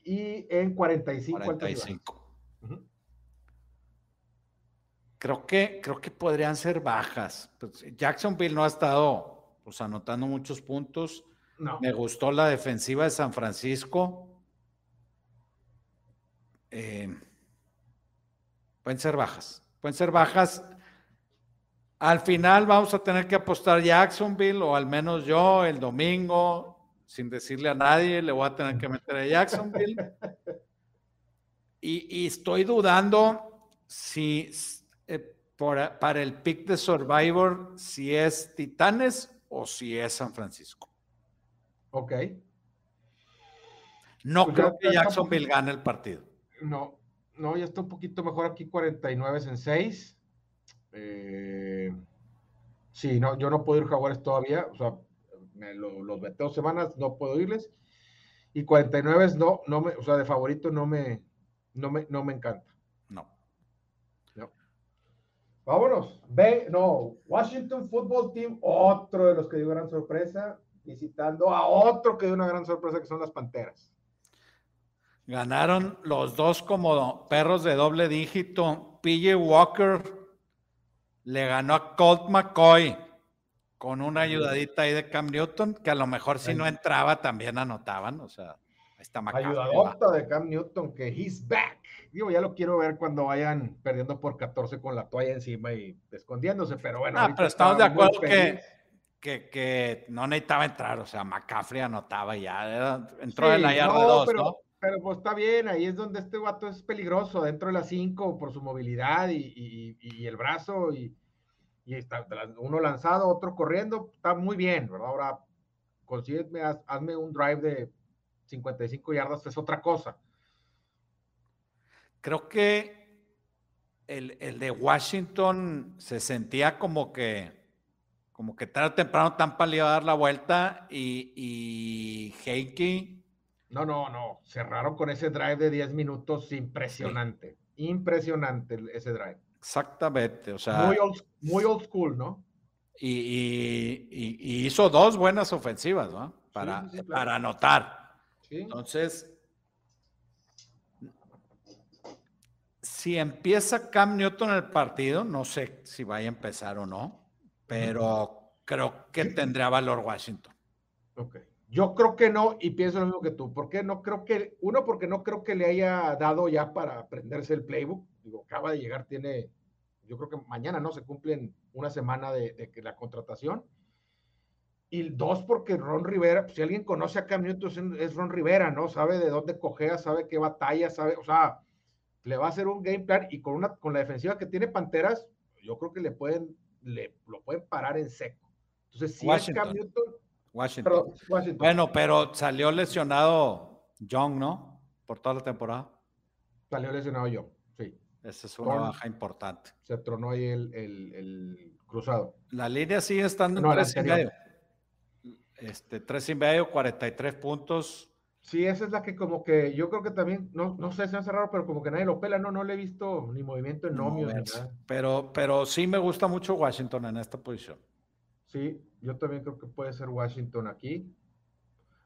y en 45. 45. Creo que, creo que podrían ser bajas. Pues, Jacksonville no ha estado pues, anotando muchos puntos. No. Me gustó la defensiva de San Francisco. Eh, pueden ser bajas. Pueden ser bajas al final vamos a tener que apostar Jacksonville, o al menos yo el domingo, sin decirle a nadie, le voy a tener que meter a Jacksonville. Y, estoy dudando si eh, para el pick de Survivor, si es Titanes o si es San Francisco. Ok. No pues creo que Jacksonville gane el partido. No, no, ya está un poquito mejor aquí, 49 en 6. Eh, sí, no, yo no puedo ir Jaguares todavía, o sea, los 22 semanas no puedo irles. Y 49 no, no me, o sea, de favorito no me, no me, no me encanta. No. No. Vámonos. Ve, no, Washington Football Team, otro de los que dio gran sorpresa, visitando a otro que dio una gran sorpresa, que son las Panteras. Ganaron los dos como perros de doble dígito. PJ Walker le ganó a Colt McCoy con una ayudadita ahí de Cam Newton, que a lo mejor si no entraba también anotaban, o sea, está Ayudadota de Cam Newton, que he's back. Digo, ya lo quiero ver cuando vayan perdiendo por 14 con la toalla encima y escondiéndose, pero bueno. Ah, pero estamos de acuerdo que, que, que, no necesitaba entrar, o sea, McCaffrey anotaba ya, entró en la yarda 2, ¿no? Pero pues está bien, ahí es donde este vato es peligroso, dentro de las 5 por su movilidad y, el brazo y, está uno lanzado, otro corriendo, está muy bien, ¿verdad? Ahora, consígueme, hazme un drive de 55 yardas, es otra cosa. Creo que el, de Washington se sentía como que como que tarde o temprano Tampa le a dar la vuelta y, y Heike no, no, no. Cerraron con ese drive de 10 minutos impresionante. Impresionante ese drive. Exactamente. O sea. Muy old, school, ¿no? Y, hizo dos buenas ofensivas, ¿no? Para, para anotar. Entonces, si empieza Cam Newton el partido, no sé si vaya a empezar o no, pero creo que tendría valor Washington. Ok. Yo creo que no, y pienso lo mismo que tú. ¿Por qué no creo que, uno, porque no creo que le haya dado ya para aprenderse el playbook. Digo, acaba de llegar, tiene, yo creo que mañana, ¿no? Se cumplen una semana de, la contratación. Y dos, porque Ron Rivera, pues, si alguien conoce a Cam Newton, es Ron Rivera, ¿no? Sabe de dónde cogea, sabe qué batalla, sabe, o sea, le va a hacer un game plan y con, una, con la defensiva que tiene Panteras, yo creo que le pueden, le, lo pueden parar en seco. Entonces, si es Cam Newton, Washington. Bueno, pero salió lesionado John, ¿no? Por toda la temporada. Salió lesionado John, sí. Esa es una baja importante. Se tronó ahí el, cruzado. La línea sigue estando en tres y medio. Este, tres y medio, 43 puntos. Sí, esa es la que como que yo creo que también, no, no sé, se hace raro, pero como que nadie lo pela, no, no le he visto ni movimiento en nomios. pero, pero sí me gusta mucho Washington en esta posición. Sí, yo también creo que puede ser Washington aquí.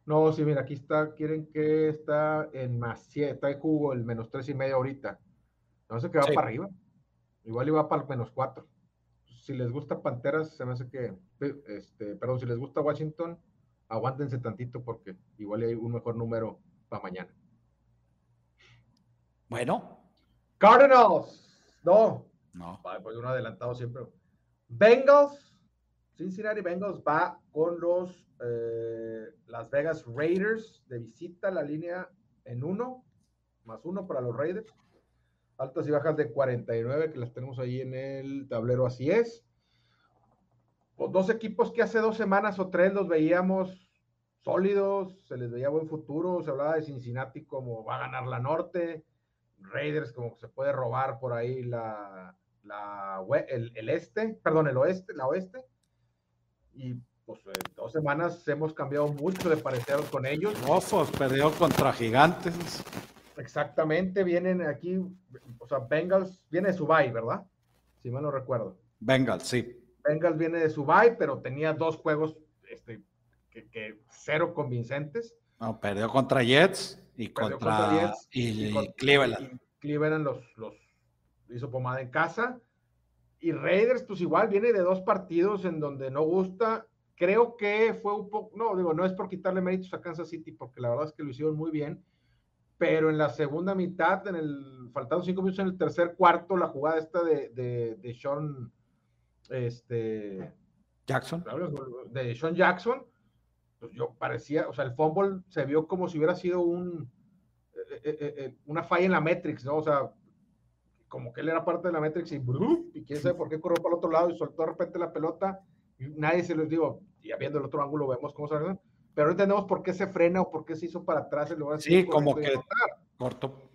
No, sí, mira, aquí está, quieren que está en más 7, está en jugo el menos tres y medio ahorita. No sé qué va para arriba. Igual iba para el menos 4. Si les gusta Panteras, se me hace que, este, perdón, si les gusta Washington, aguántense tantito porque igual hay un mejor número para mañana. Bueno. Cardinals. No. No. Pues uno adelantado siempre. Bengals. Cincinnati Bengals va con los eh, Las Vegas Raiders de visita la línea en uno, más uno para los Raiders. Altas y bajas de 49 que las tenemos ahí en el tablero, así es. Pues dos equipos que hace dos semanas o tres los veíamos sólidos, se les veía buen futuro, se hablaba de Cincinnati como va a ganar la norte, Raiders como se puede robar por ahí la, el, este, perdón, el oeste, la oeste. Y pues en dos semanas hemos cambiado mucho de parecer con ellos. Osos perdió contra Gigantes. Exactamente, vienen aquí, o sea, Bengals viene de Subay, ¿verdad? Si mal no recuerdo. Bengals, sí. Bengals viene de Subay, pero tenía dos juegos este, que, cero convincentes. No, perdió contra Jets y contra, Jets y, Cleveland. Cleveland los, los hizo pomada en casa. Y Raiders, pues igual viene de dos partidos en donde no gusta. Creo que fue un poco, no, digo, no es por quitarle méritos a Kansas City, porque la verdad es que lo hicieron muy bien. Pero en la segunda mitad, en el, faltando cinco minutos en el tercer cuarto, la jugada esta de, de, de Sean este, Jackson. De Sean Jackson, pues yo parecía, o sea, el fumble se vio como si hubiera sido un, eh, eh, eh, una falla en la Matrix, ¿no? O sea, como que él era parte de la Matrix y, y quién sabe por qué corrió para el otro lado y soltó de repente la pelota y nadie se los digo, ya viendo el otro ángulo vemos cómo se pero no entendemos por qué se frena o por qué se hizo para atrás en lugar Sí, como que corto.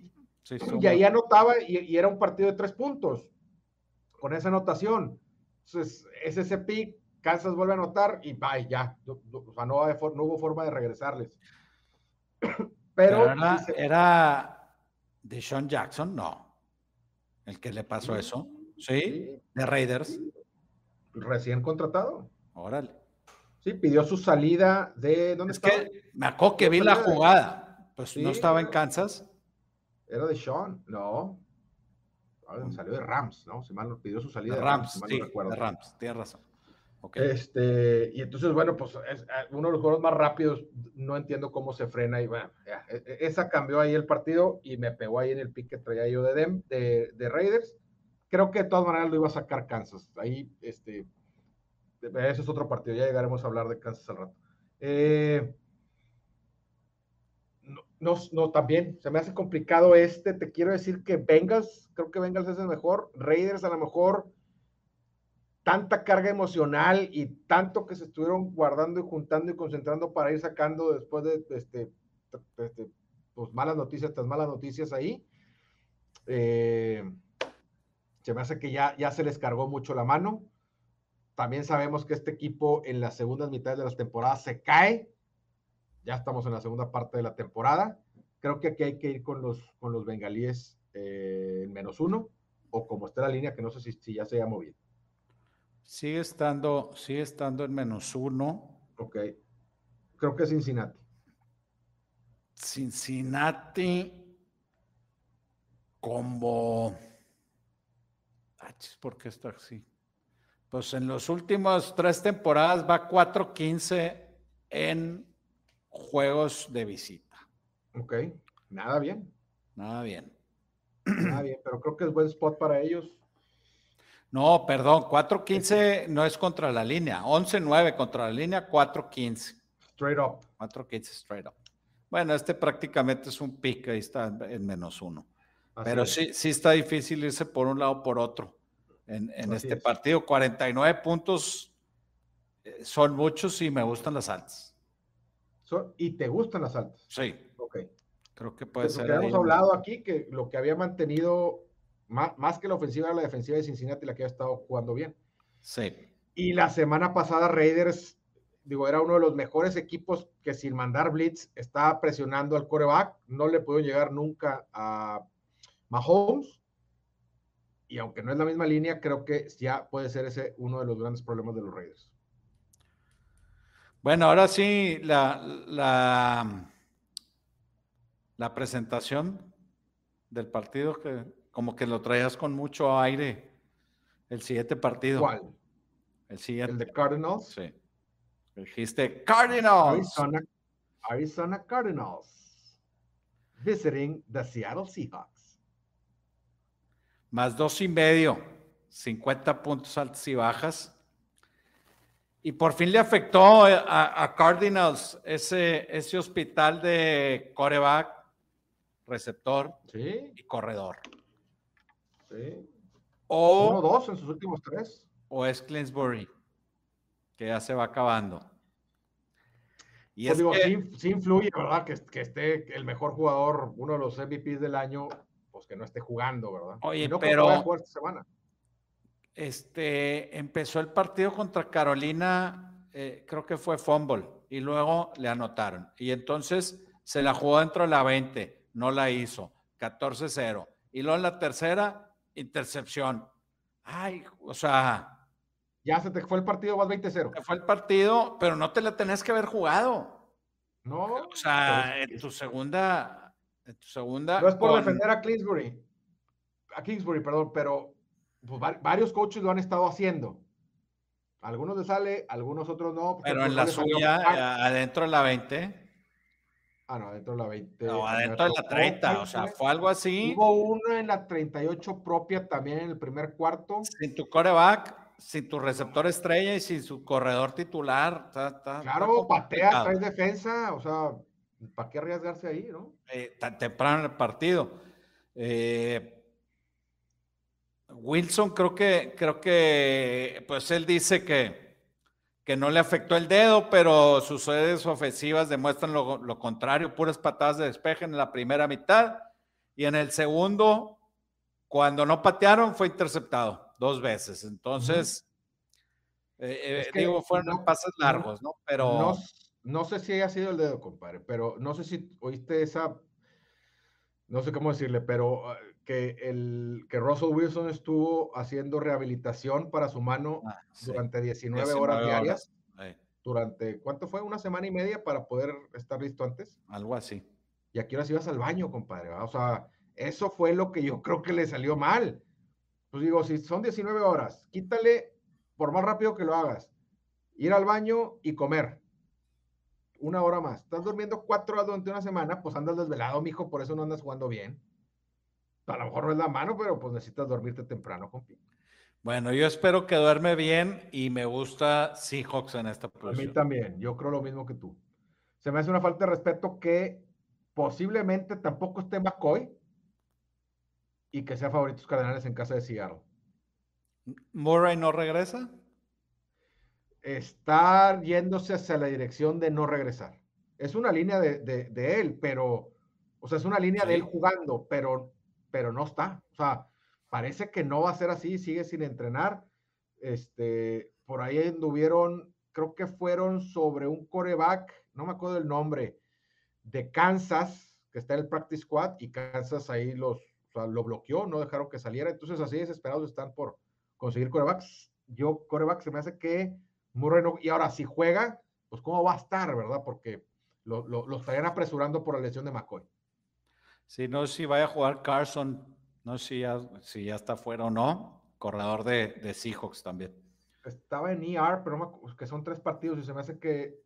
y ahí anotaba y, y, era un partido de tres puntos con esa anotación. Entonces, es ese pick, Kansas vuelve a anotar y bye, ya. O sea, no, hubo forma de regresarles. Pero, era, de Sean Jackson, no. El que le pasó eso. ¿Sí? De Raiders. Recién contratado. Órale. Sí, pidió su salida de. ¿Dónde es que me acuerdo que vi la jugada. Pues no estaba en Kansas. Era de Sean, no. Salió de Rams, ¿no? Si mal pidió su salida de Rams, sí, de Rams, tienes razón. Este, y entonces, bueno, pues es eh, uno de los juegos más rápidos, no entiendo cómo se frena y bueno, e, e, esa cambió ahí el partido y me pegó ahí en el pick que traía yo de, Dem, de, de, Raiders. Creo que de todas maneras lo iba a sacar Kansas. Ahí, este, ese es otro partido, ya llegaremos a hablar de Kansas al rato. Eh, no, no, también se me hace complicado este. Te quiero decir que Bengals, creo que Bengals es el mejor. Raiders, a lo mejor, tanta carga emocional y tanto que se estuvieron guardando y juntando y concentrando para ir sacando después de este, este pues malas noticias, estas malas noticias ahí. Eh, se me hace que ya, ya se les cargó mucho la mano. También sabemos que este equipo en las segundas mitades de las temporadas se cae ya estamos en la segunda parte de la temporada. Creo que aquí hay que ir con los, con los bengalíes eh, en menos uno, o como está la línea, que no sé si, si ya se ha movido. Sigue estando, sigue estando en menos uno. Ok. Creo que Cincinnati. Cincinnati como... ¿Por qué está así? Pues en los últimos tres temporadas va 4-15 en juegos de visita. Ok, nada bien. Nada bien. Nada bien, pero creo que es buen spot para ellos. No, perdón, 4-15 no es contra la línea, 11-9 contra la línea, 4-15. Straight up. 4-15 straight up. Bueno, este prácticamente es un pick, ahí está en menos uno. Pero sí, sí está difícil irse por un lado o por otro en, este partido. 49 puntos eh, son muchos y me gustan las altas y te gustan las altas. Sí. Ok. Creo que puede ser. Hemos hablado aquí que lo que había mantenido más, más, que la ofensiva era la defensiva de Cincinnati, la que ha estado jugando bien. Sí. Y la semana pasada Raiders, digo, era uno de los mejores equipos que sin mandar blitz estaba presionando al coreback. No le pudo llegar nunca a Mahomes. Y aunque no es la misma línea, creo que ya puede ser ese uno de los grandes problemas de los Raiders. Bueno, ahora sí, la, la, la presentación del partido, que como que lo traías con mucho aire, el siguiente partido. ¿Cuál? El siguiente. ¿El de Cardinals? Sí. Dijiste Cardinals. Arizona, Arizona Cardinals visiting the Seattle Seahawks. más dos y medio, 50 puntos altos y bajas. Y por fin le afectó a, Cardinals ese, ese hospital de coreback, receptor y corredor. Sí. O, Uno, dos en sus últimos tres. O es Clinsbury, que ya se va acabando. Y pues es sí, influye, ¿verdad? Que, que, esté el mejor jugador, uno de los MVPs del año, pues que no esté jugando, ¿verdad? Oye, pero. Este empezó el partido contra Carolina, eh, creo que fue fumble, y luego le anotaron. Y entonces se la jugó dentro de la 20, no la hizo, 14-0. Y luego en la tercera, intercepción. Ay, o sea. Ya se te fue el partido, vas 20-0. Se fue el partido, pero no te la tenés que haber jugado. No. O sea, en tu segunda. En tu segunda. No es por defender a Kingsbury. A Kingsbury, perdón, pero pues, varios coaches lo han estado haciendo. Algunos le sale, algunos otros no. Pero en la suya, adentro de la 20. Ah, no, adentro de la 20. No, adentro de la 30, o sea, fue algo así. Hubo uno en la 38 propia también en el primer cuarto. Sin tu coreback, sin tu receptor estrella y sin su corredor titular. claro, patea, trae defensa, o sea, ¿para qué arriesgarse ahí, no? Eh, tan temprano en el partido. Eh, Wilson creo que, creo que, pues él dice que que no le afectó el dedo, pero sus sedes ofensivas demuestran lo, contrario, puras patadas de despeje en la primera mitad y en el segundo, cuando no patearon, fue interceptado dos veces. Entonces, eh, eh, digo, fueron pases largos, ¿no? Pero... No, no sé si haya sido el dedo, compadre, pero no sé si oíste esa, no sé cómo decirle, pero ah, que, el, que Russell Wilson estuvo haciendo rehabilitación para su mano ah, durante 19, horas diarias. Durante, ¿cuánto fue? ¿Una semana y media para poder estar listo antes? Algo así. Y aquí ahora ibas al baño, compadre. O sea, eso fue lo que yo creo que le salió mal. Pues digo, si son 19 horas, quítale, por más rápido que lo hagas, ir al baño y comer. Una hora más. Estás durmiendo cuatro horas durante una semana, pues andas desvelado, mijo, por eso no andas jugando bien a lo mejor no es la mano, pero pues necesitas dormirte temprano, compi. Bueno, yo espero que duerme bien y me gusta Seahawks en esta posición. A mí también, yo creo lo mismo que tú. Se me hace una falta de respeto que posiblemente tampoco esté McCoy y que sea favoritos cardenales en casa de Seattle. ¿Murray no regresa? Está yéndose hacia la dirección de no regresar. Es una línea de, él, pero, o sea, es una línea de él jugando, pero pero no está. O sea, parece que no va a ser así, sigue sin entrenar. Este, por ahí anduvieron, creo que fueron sobre un coreback, no me acuerdo el nombre, de Kansas, que está en el practice squad, y Kansas ahí los, o sea, lo bloqueó, no dejaron que saliera. Entonces, así desesperados están por conseguir corebacks. Yo, coreback, se me hace que Murray no, y ahora si juega, pues cómo va a estar, ¿verdad? Porque lo, lo estarían apresurando por la lesión de McCoy. Sí, no sé si vaya a jugar Carson, no sé si ya, si ya está fuera o no, corredor de, de Seahawks también. Estaba en ER, pero que son tres partidos y se me hace que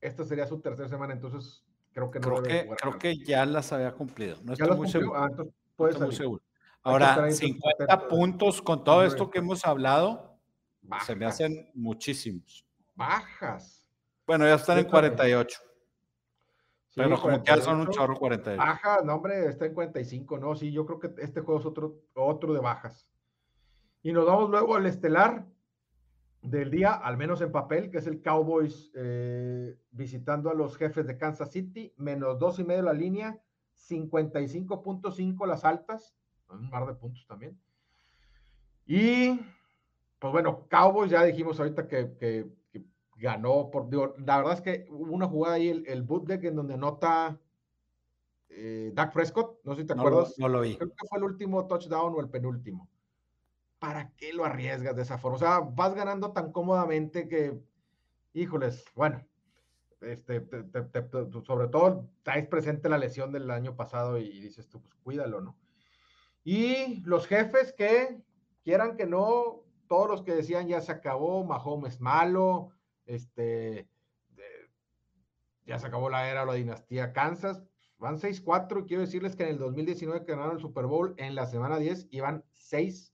esta sería su tercera semana, entonces creo que no creo que, Creo que ya las había cumplido, no estoy muy seguro. Ah, muy seguro. Ahora, 50 puntos con todo esto que hemos hablado, se me hacen muchísimos. Bajas. Bueno, ya están en 48. Pero como que son un chorro 48. Baja, no, hombre, está en 45, ¿no? Sí, yo creo que este juego es otro, otro de bajas. Y nos vamos luego al estelar del día, al menos en papel, que es el Cowboys eh, visitando a los jefes de Kansas City, menos dos y medio la línea, 55.5 las altas, un par de puntos también. Y, pues bueno, Cowboys ya dijimos ahorita que ganó por, la verdad es que hubo una jugada ahí, el, el bootleg en donde anota eh, Dak Prescott, no sé si te acuerdas. no lo vi. Creo que fue el último touchdown o el penúltimo. ¿Para qué lo arriesgas de esa forma? O sea, vas ganando tan cómodamente que, híjoles, bueno, este, sobre todo traes presente la lesión del año pasado y dices tú, pues cuídalo, ¿no? Y los jefes que quieran que no, todos los que decían ya se acabó, Mahomes malo, este, ya se acabó la era, la dinastía Kansas, van 6-4 y quiero decirles que en el 2019 que ganaron el Super Bowl, en la semana 10 iban 6-4,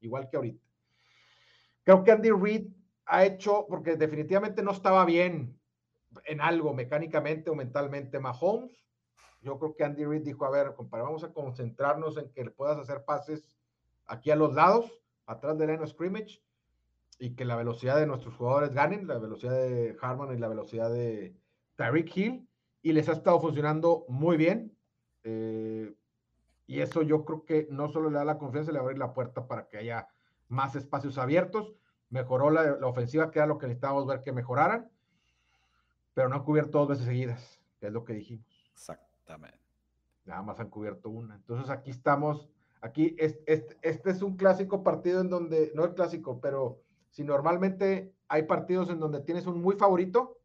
igual que ahorita. Creo que Andy Reid ha hecho, porque definitivamente no estaba bien en algo mecánicamente o mentalmente Mahomes. Yo creo que Andy Reid dijo, a ver, compadre, vamos a concentrarnos en que puedas hacer pases aquí a los lados, atrás del line scrimmage, y que la velocidad de nuestros jugadores ganen, la velocidad de Harman y la velocidad de Tyreek Hill, y les ha estado funcionando muy bien. Eh, y eso yo creo que no solo le da la confianza, le va a abrir la puerta para que haya más espacios abiertos. Mejoró la, la ofensiva, que era lo que necesitábamos ver que mejoraran, pero no han cubierto dos veces seguidas, que es lo que dijimos. Exactamente. Nada más han cubierto una. Entonces aquí estamos, aquí este, este es un clásico partido en donde, no el clásico, pero si normalmente hay partidos en donde tienes un muy favorito,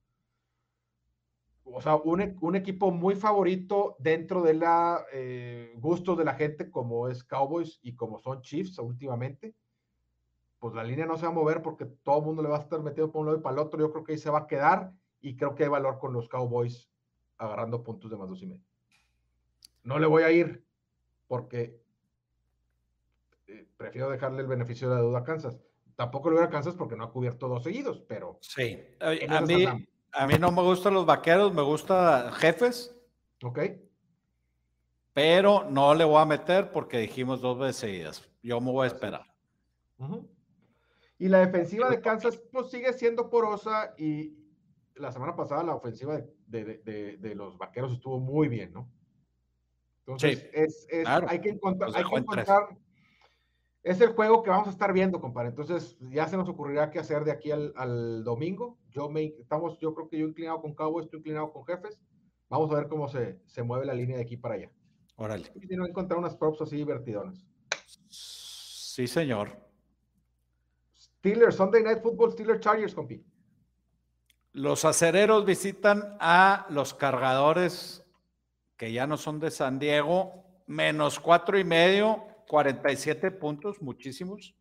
o sea, un, un equipo muy favorito dentro de la eh, gusto de la gente, como es Cowboys y como son Chiefs últimamente, pues la línea no se va a mover porque todo el mundo le va a estar metido por un lado y para el otro. Yo creo que ahí se va a quedar y creo que hay valor con los Cowboys agarrando puntos de más dos y medio. No le voy a ir porque eh, prefiero dejarle el beneficio de la duda a Kansas. Tampoco le voy a Kansas porque no ha cubierto dos seguidos, pero. Sí, a mí, a mí no me gustan los vaqueros, me gustan jefes. Ok. Pero no le voy a meter porque dijimos dos veces seguidas. Yo me voy a esperar. Y la defensiva de Kansas pues sigue siendo porosa y la semana pasada la ofensiva de, los vaqueros estuvo muy bien, ¿no? Entonces, es, hay que encontrar, hay que encontrar es el juego que vamos a estar viendo, compadre. Entonces, ya se nos ocurrirá qué hacer de aquí al, domingo. Yo me estamos, yo creo que yo inclinado con Cowboys, estoy inclinado con jefes. Vamos a ver cómo se, se mueve la línea de aquí para allá. Órale. Y si no encontrar unas props así divertidonas. Sí, señor. Steelers, Sunday Night Football, Steelers Chargers, compi. Los acereros visitan a los cargadores que ya no son de San Diego, menos cuatro y medio 47 puntos, muchísimos.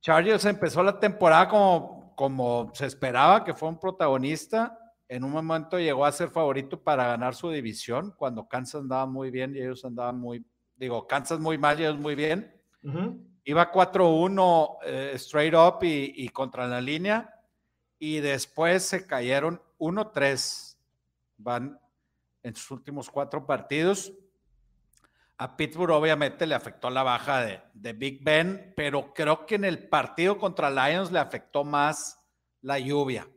Chargers empezó la temporada como, como se esperaba, que fue un protagonista. En un momento llegó a ser favorito para ganar su división, cuando Kansas andaba muy bien y ellos andaban muy, digo, Kansas muy mal y ellos muy bien. Iba 4-1 eh, straight up y, y contra la línea, y después se cayeron 1-3. Van en sus últimos cuatro partidos a Pittsburgh obviamente le afectó la baja de, Big Ben, pero creo que en el partido contra Lions le afectó más la lluvia.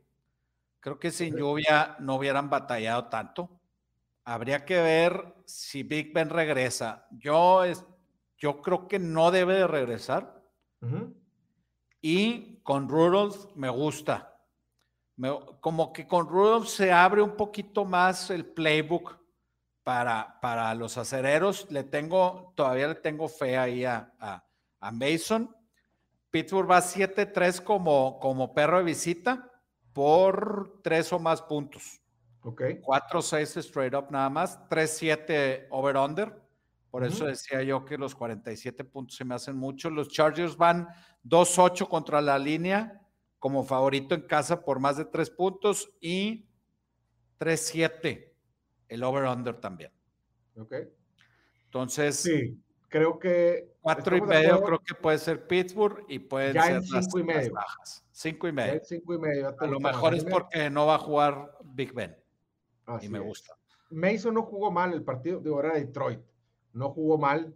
Creo que sin lluvia no hubieran batallado tanto. Habría que ver si Big Ben regresa. Yo, es, yo creo que no debe de regresar. Y con Rudolph me gusta. como que con Rudolph se abre un poquito más el playbook para, para los acereros. Le tengo, todavía le tengo fe ahí a, a, Mason. Pittsburgh va 7-3 como, como perro de visita por tres o más puntos. Ok. 4-6 straight up nada más, 3-7 over-under. Por eso decía yo que los 47 puntos se me hacen mucho. Los Chargers van 2-8 contra la línea como favorito en casa por más de tres puntos y 3-7 el over-under también. Ok. Entonces, sí, creo que. Cuatro y medio creo que puede ser Pittsburgh y pueden ser cinco y medio. bajas. Cinco y medio. cinco y medio. A lo mejor es porque no va a jugar Big Ben. y me gusta. Mason no jugó mal el partido, de hora de Detroit. No jugó mal,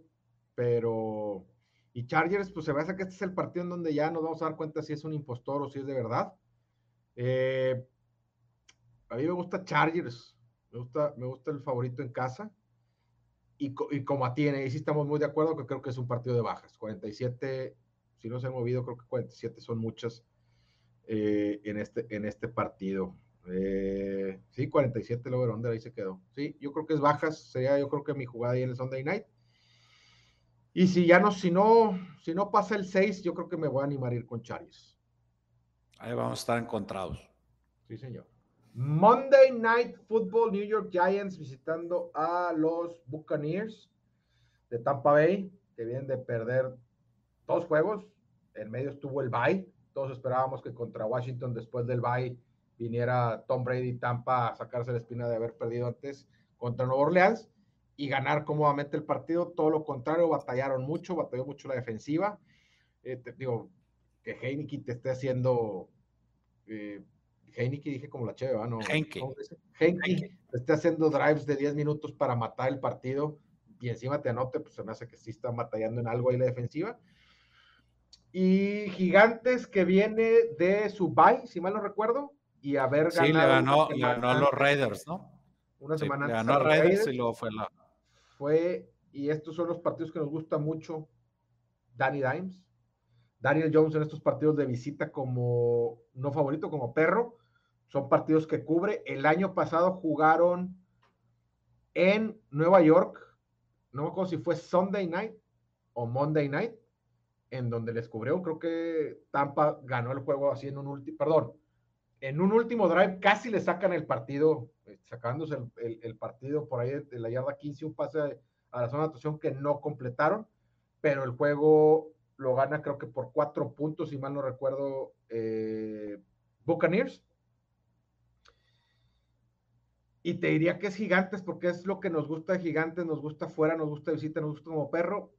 pero. Y Chargers, pues se ve que este es el partido en donde ya nos vamos a dar cuenta si es un impostor o si es de verdad. Eh, a mí me gusta Chargers. Me gusta, me gusta el favorito en casa. Y, y como tiene, ahí sí estamos muy de acuerdo que creo que es un partido de bajas. 47, si no se han movido, creo que 47 son muchas eh, en, este, en este partido. Eh, sí, 47 el over ahí se quedó. Sí, yo creo que es bajas, sería yo creo que mi jugada ahí en el Sunday Night. Y si ya no, si no, si no pasa el 6, yo creo que me voy a animar a ir con Chargers. Ahí vamos a estar encontrados. Sí, señor. Monday Night Football, New York Giants visitando a los Buccaneers de Tampa Bay, que vienen de perder dos juegos. En medio estuvo el bye. Todos esperábamos que contra Washington, después del bye, viniera Tom Brady Tampa a sacarse la espina de haber perdido antes contra Nueva Orleans y ganar cómodamente el partido. Todo lo contrario, batallaron mucho, batalló mucho la defensiva. Eh, te digo, que Heineken te esté haciendo. Eh, Heineken dije como la chévere, ¿no? Heineken. Heineken esté haciendo drives de 10 minutos para matar el partido y encima te anote, pues se me hace que sí está batallando en algo ahí la defensiva. Y Gigantes que viene de su bye, si mal no recuerdo, y haber ganado. Sí, le ganó, le ganó a los Raiders, ¿no? Una semana Le ganó a Raiders, y luego fue la. Fue, y estos son los partidos que nos gusta mucho. Danny Dimes, Daniel Jones en estos partidos de visita como no favorito, como perro. Son partidos que cubre. El año pasado jugaron en Nueva York. No me acuerdo si fue Sunday night o Monday night, en donde les cubrió. Creo que Tampa ganó el juego así en un último, perdón, en un último drive casi le sacan el partido, eh, sacándose el, partido por ahí de la yarda 15, un pase a la zona de actuación que no completaron, pero el juego lo gana creo que por cuatro puntos, si mal no recuerdo, eh, Buccaneers. Y te diría que es Gigantes porque es lo que nos gusta de Gigantes, nos gusta fuera, nos gusta visita, nos gusta como perro.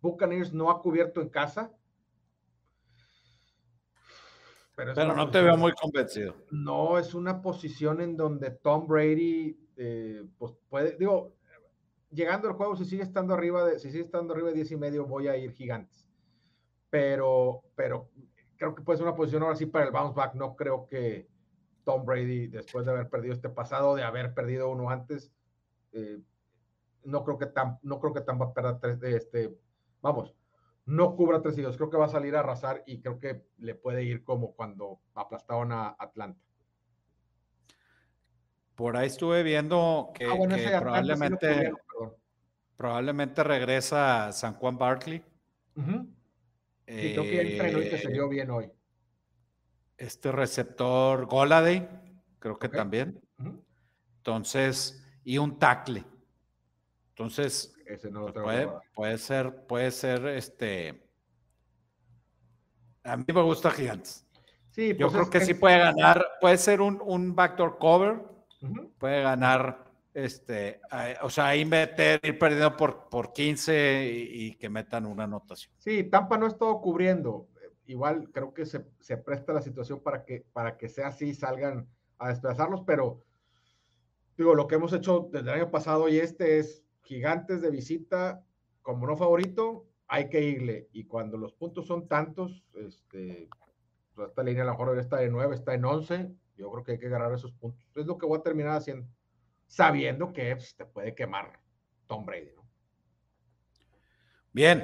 Buccaneers no ha cubierto en casa. Pero, no te veo muy convencido. No, es una posición en donde Tom Brady, eh, pues puede, digo, llegando al juego, si sigue estando arriba de, si sigue estando arriba de 10 y medio, voy a ir gigantes. Pero, pero creo que puede ser una posición ahora sí para el bounce back. No creo que Tom Brady, después de haber perdido este pasado, de haber perdido uno antes, eh, no creo que tan, no creo que tan va a perder tres, este, vamos, no cubra tres hijos. Creo que va a salir a arrasar y creo que le puede ir como cuando aplastaron a Atlanta. Por ahí estuve viendo que, ah, probablemente, probablemente regresa San Juan Barkley. y creo que entrenó y que se dio bien hoy. Este receptor Goladay, creo que también. Entonces, y un tackle. Entonces, puede, puede, ser, puede ser este. A mí me gusta Gigantes. Sí, Yo pues creo que, sí puede ganar, puede ser un, un backdoor cover Puede ganar, este, o sea, ahí meter, ir perdiendo por, por 15 y, que metan una anotación. Sí, Tampa no es todo cubriendo. Igual creo que se, se, presta la situación para que, para que sea así, salgan a desplazarlos, pero digo, lo que hemos hecho desde el año pasado y este es gigantes de visita como no favorito, hay que irle. Y cuando los puntos son tantos, este, pues esta línea a lo mejor está de 9, está en 11, yo creo que hay que agarrar esos puntos. Es lo que voy a terminar haciendo, sabiendo que pues, te puede quemar Tom Brady, ¿no? Bien.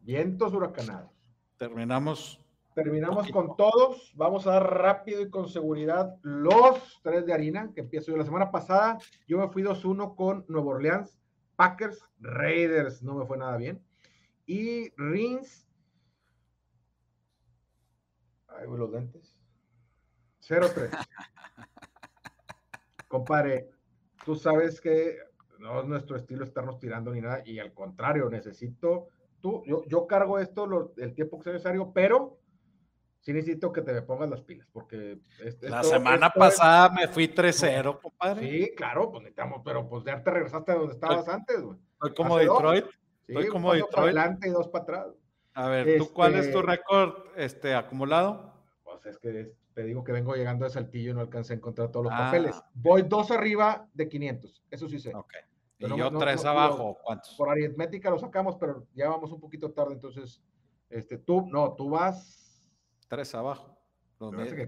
Vientos huracanados. Terminamos. Terminamos con todos. Vamos a dar rápido y con seguridad los tres de harina que empiezo yo. La semana pasada yo me fui 2-1 con Nuevo Orleans, Packers, Raiders. No me fue nada bien. Y Rins. Ahí voy los lentes. 0-3. Compadre, tú sabes que no es nuestro estilo estarnos tirando ni nada, y al contrario, necesito, tú, yo, yo cargo esto el tiempo que sea necesario, pero sí necesito que te me pongas las pilas, porque... la semana pasada me fui 3-0, compadre. Sí, claro, pues necesitamos, pero pues ya te regresaste a donde estabas antes, güey. Soy como Detroit. Soy como Detroit. Para adelante y dos para atrás. A ver, ¿tú cuál es tu este récord este, acumulado? Pues es que es, te digo que vengo llegando de Saltillo y no alcancé a encontrar todos los papeles. Ah, Voy dos arriba de 500, eso sí sé. Ok. Y yo tres abajo, ¿cuántos? Por aritmética lo sacamos, pero ya vamos un poquito tarde, entonces, este, tú, no, tú vas... Tres abajo.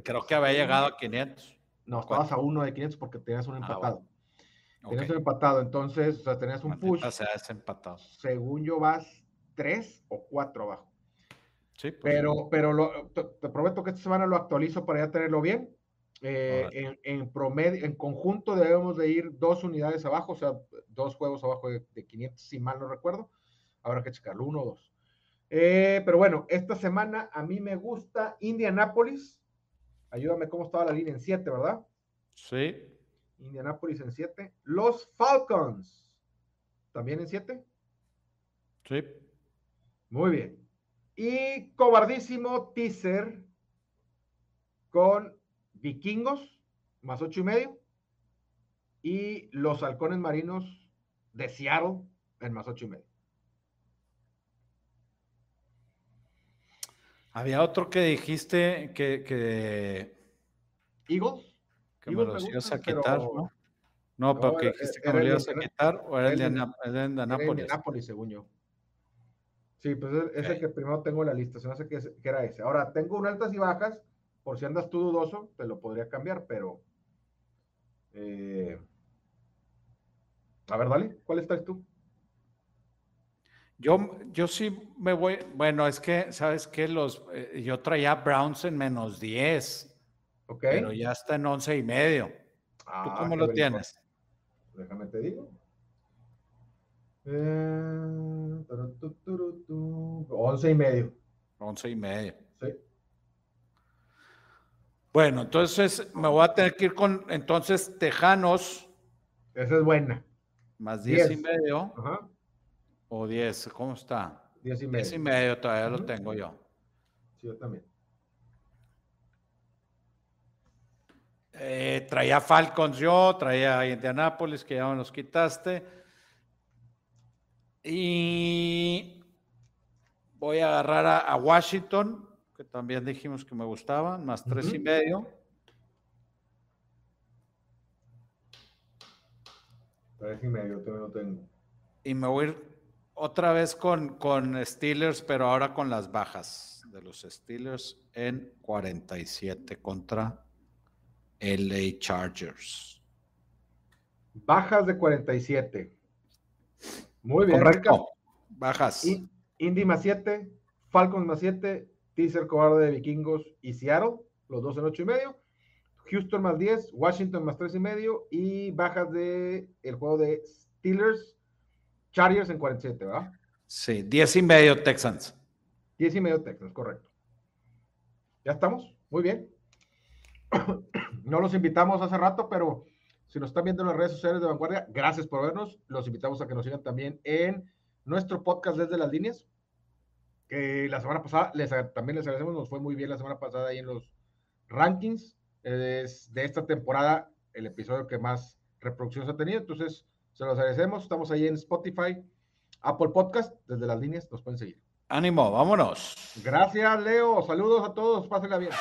creo que había llegado a 500. No, estabas a uno de 500 porque tenías un ah, empatado. Tenías un empatado, entonces, o sea, tenías un push. O sea, es empatado. Según yo vas tres o cuatro abajo. Pues pero, pero te, prometo que esta semana lo actualizo para ya tenerlo bien. Eh, en, promedio, en conjunto debemos de ir dos unidades abajo, o sea, dos juegos abajo de, 500, si mal no recuerdo. Habrá que checarlo, uno o dos. Eh, pero bueno, esta semana a mí me gusta Indianapolis. Ayúdame, ¿cómo estaba la línea en 7, verdad? Sí. Indianapolis en 7. Los Falcons, ¿también en 7? Sí. Muy bien. Y cobardísimo teaser con vikingos, más ocho y medio. y los halcones marinos de Seattle en más ocho y medio. Había otro que dijiste que, que, Eagles. que me los ibas a quitar, ¿no? No, porque dijiste que me lo ibas a quitar o era el de, Anápolis, según yo. Sí, pues es, el que primero tengo en la lista, se me hace que, era ese. Ahora, tengo un altas y bajas, por si andas tú dudoso, te lo podría cambiar, pero... Eh, a ver, dale, ¿cuál estás tú? Yo, yo sí me voy, bueno, es que, ¿sabes qué? Los, eh, yo traía Browns en menos 10, okay. pero ya está en 11 y medio. ¿Tú ah, cómo lo tienes? Déjame te digo. Eh, 11 y medio. 11 y medio. Sí. Bueno, entonces me voy a tener que ir con, entonces, Tejanos. Esa es buena. Más 10 y medio. Ajá. O 10, ¿cómo está? 10 y medio. 10 y medio todavía lo tengo yo. Sí, yo también. Eh, traía Falcons yo, traía Indianapolis, que ya me los quitaste. Y voy a agarrar a, Washington, que también dijimos que me gustaban, más tres y medio. Tres y medio, todavía lo tengo. Y me voy a ir otra vez con, con Steelers, pero ahora con las bajas de los Steelers en 47 contra LA Chargers. Bajas de 47. Muy bien. Correcto. Bajas. Indy más 7, Falcons más 7, Teaser Cobarde de Vikingos y Seattle, los dos en 8 y medio. Houston más 10, Washington más 3 y medio y bajas de el juego de Steelers Chargers en 47, ¿verdad? Sí, 10 y medio Texans. 10 y medio Texans, correcto. ¿Ya estamos? Muy bien. No los invitamos hace rato, pero si nos están viendo en las redes sociales de Vanguardia, gracias por vernos. Los invitamos a que nos sigan también en nuestro podcast desde las líneas. Que la semana pasada les, también les agradecemos, nos fue muy bien la semana pasada ahí en los rankings. Es de esta temporada el episodio que más reproducciones ha tenido. Entonces, se los agradecemos. Estamos ahí en Spotify, Apple Podcast. Desde las líneas nos pueden seguir. Ánimo, vámonos. Gracias, Leo. Saludos a todos. Pásenla bien.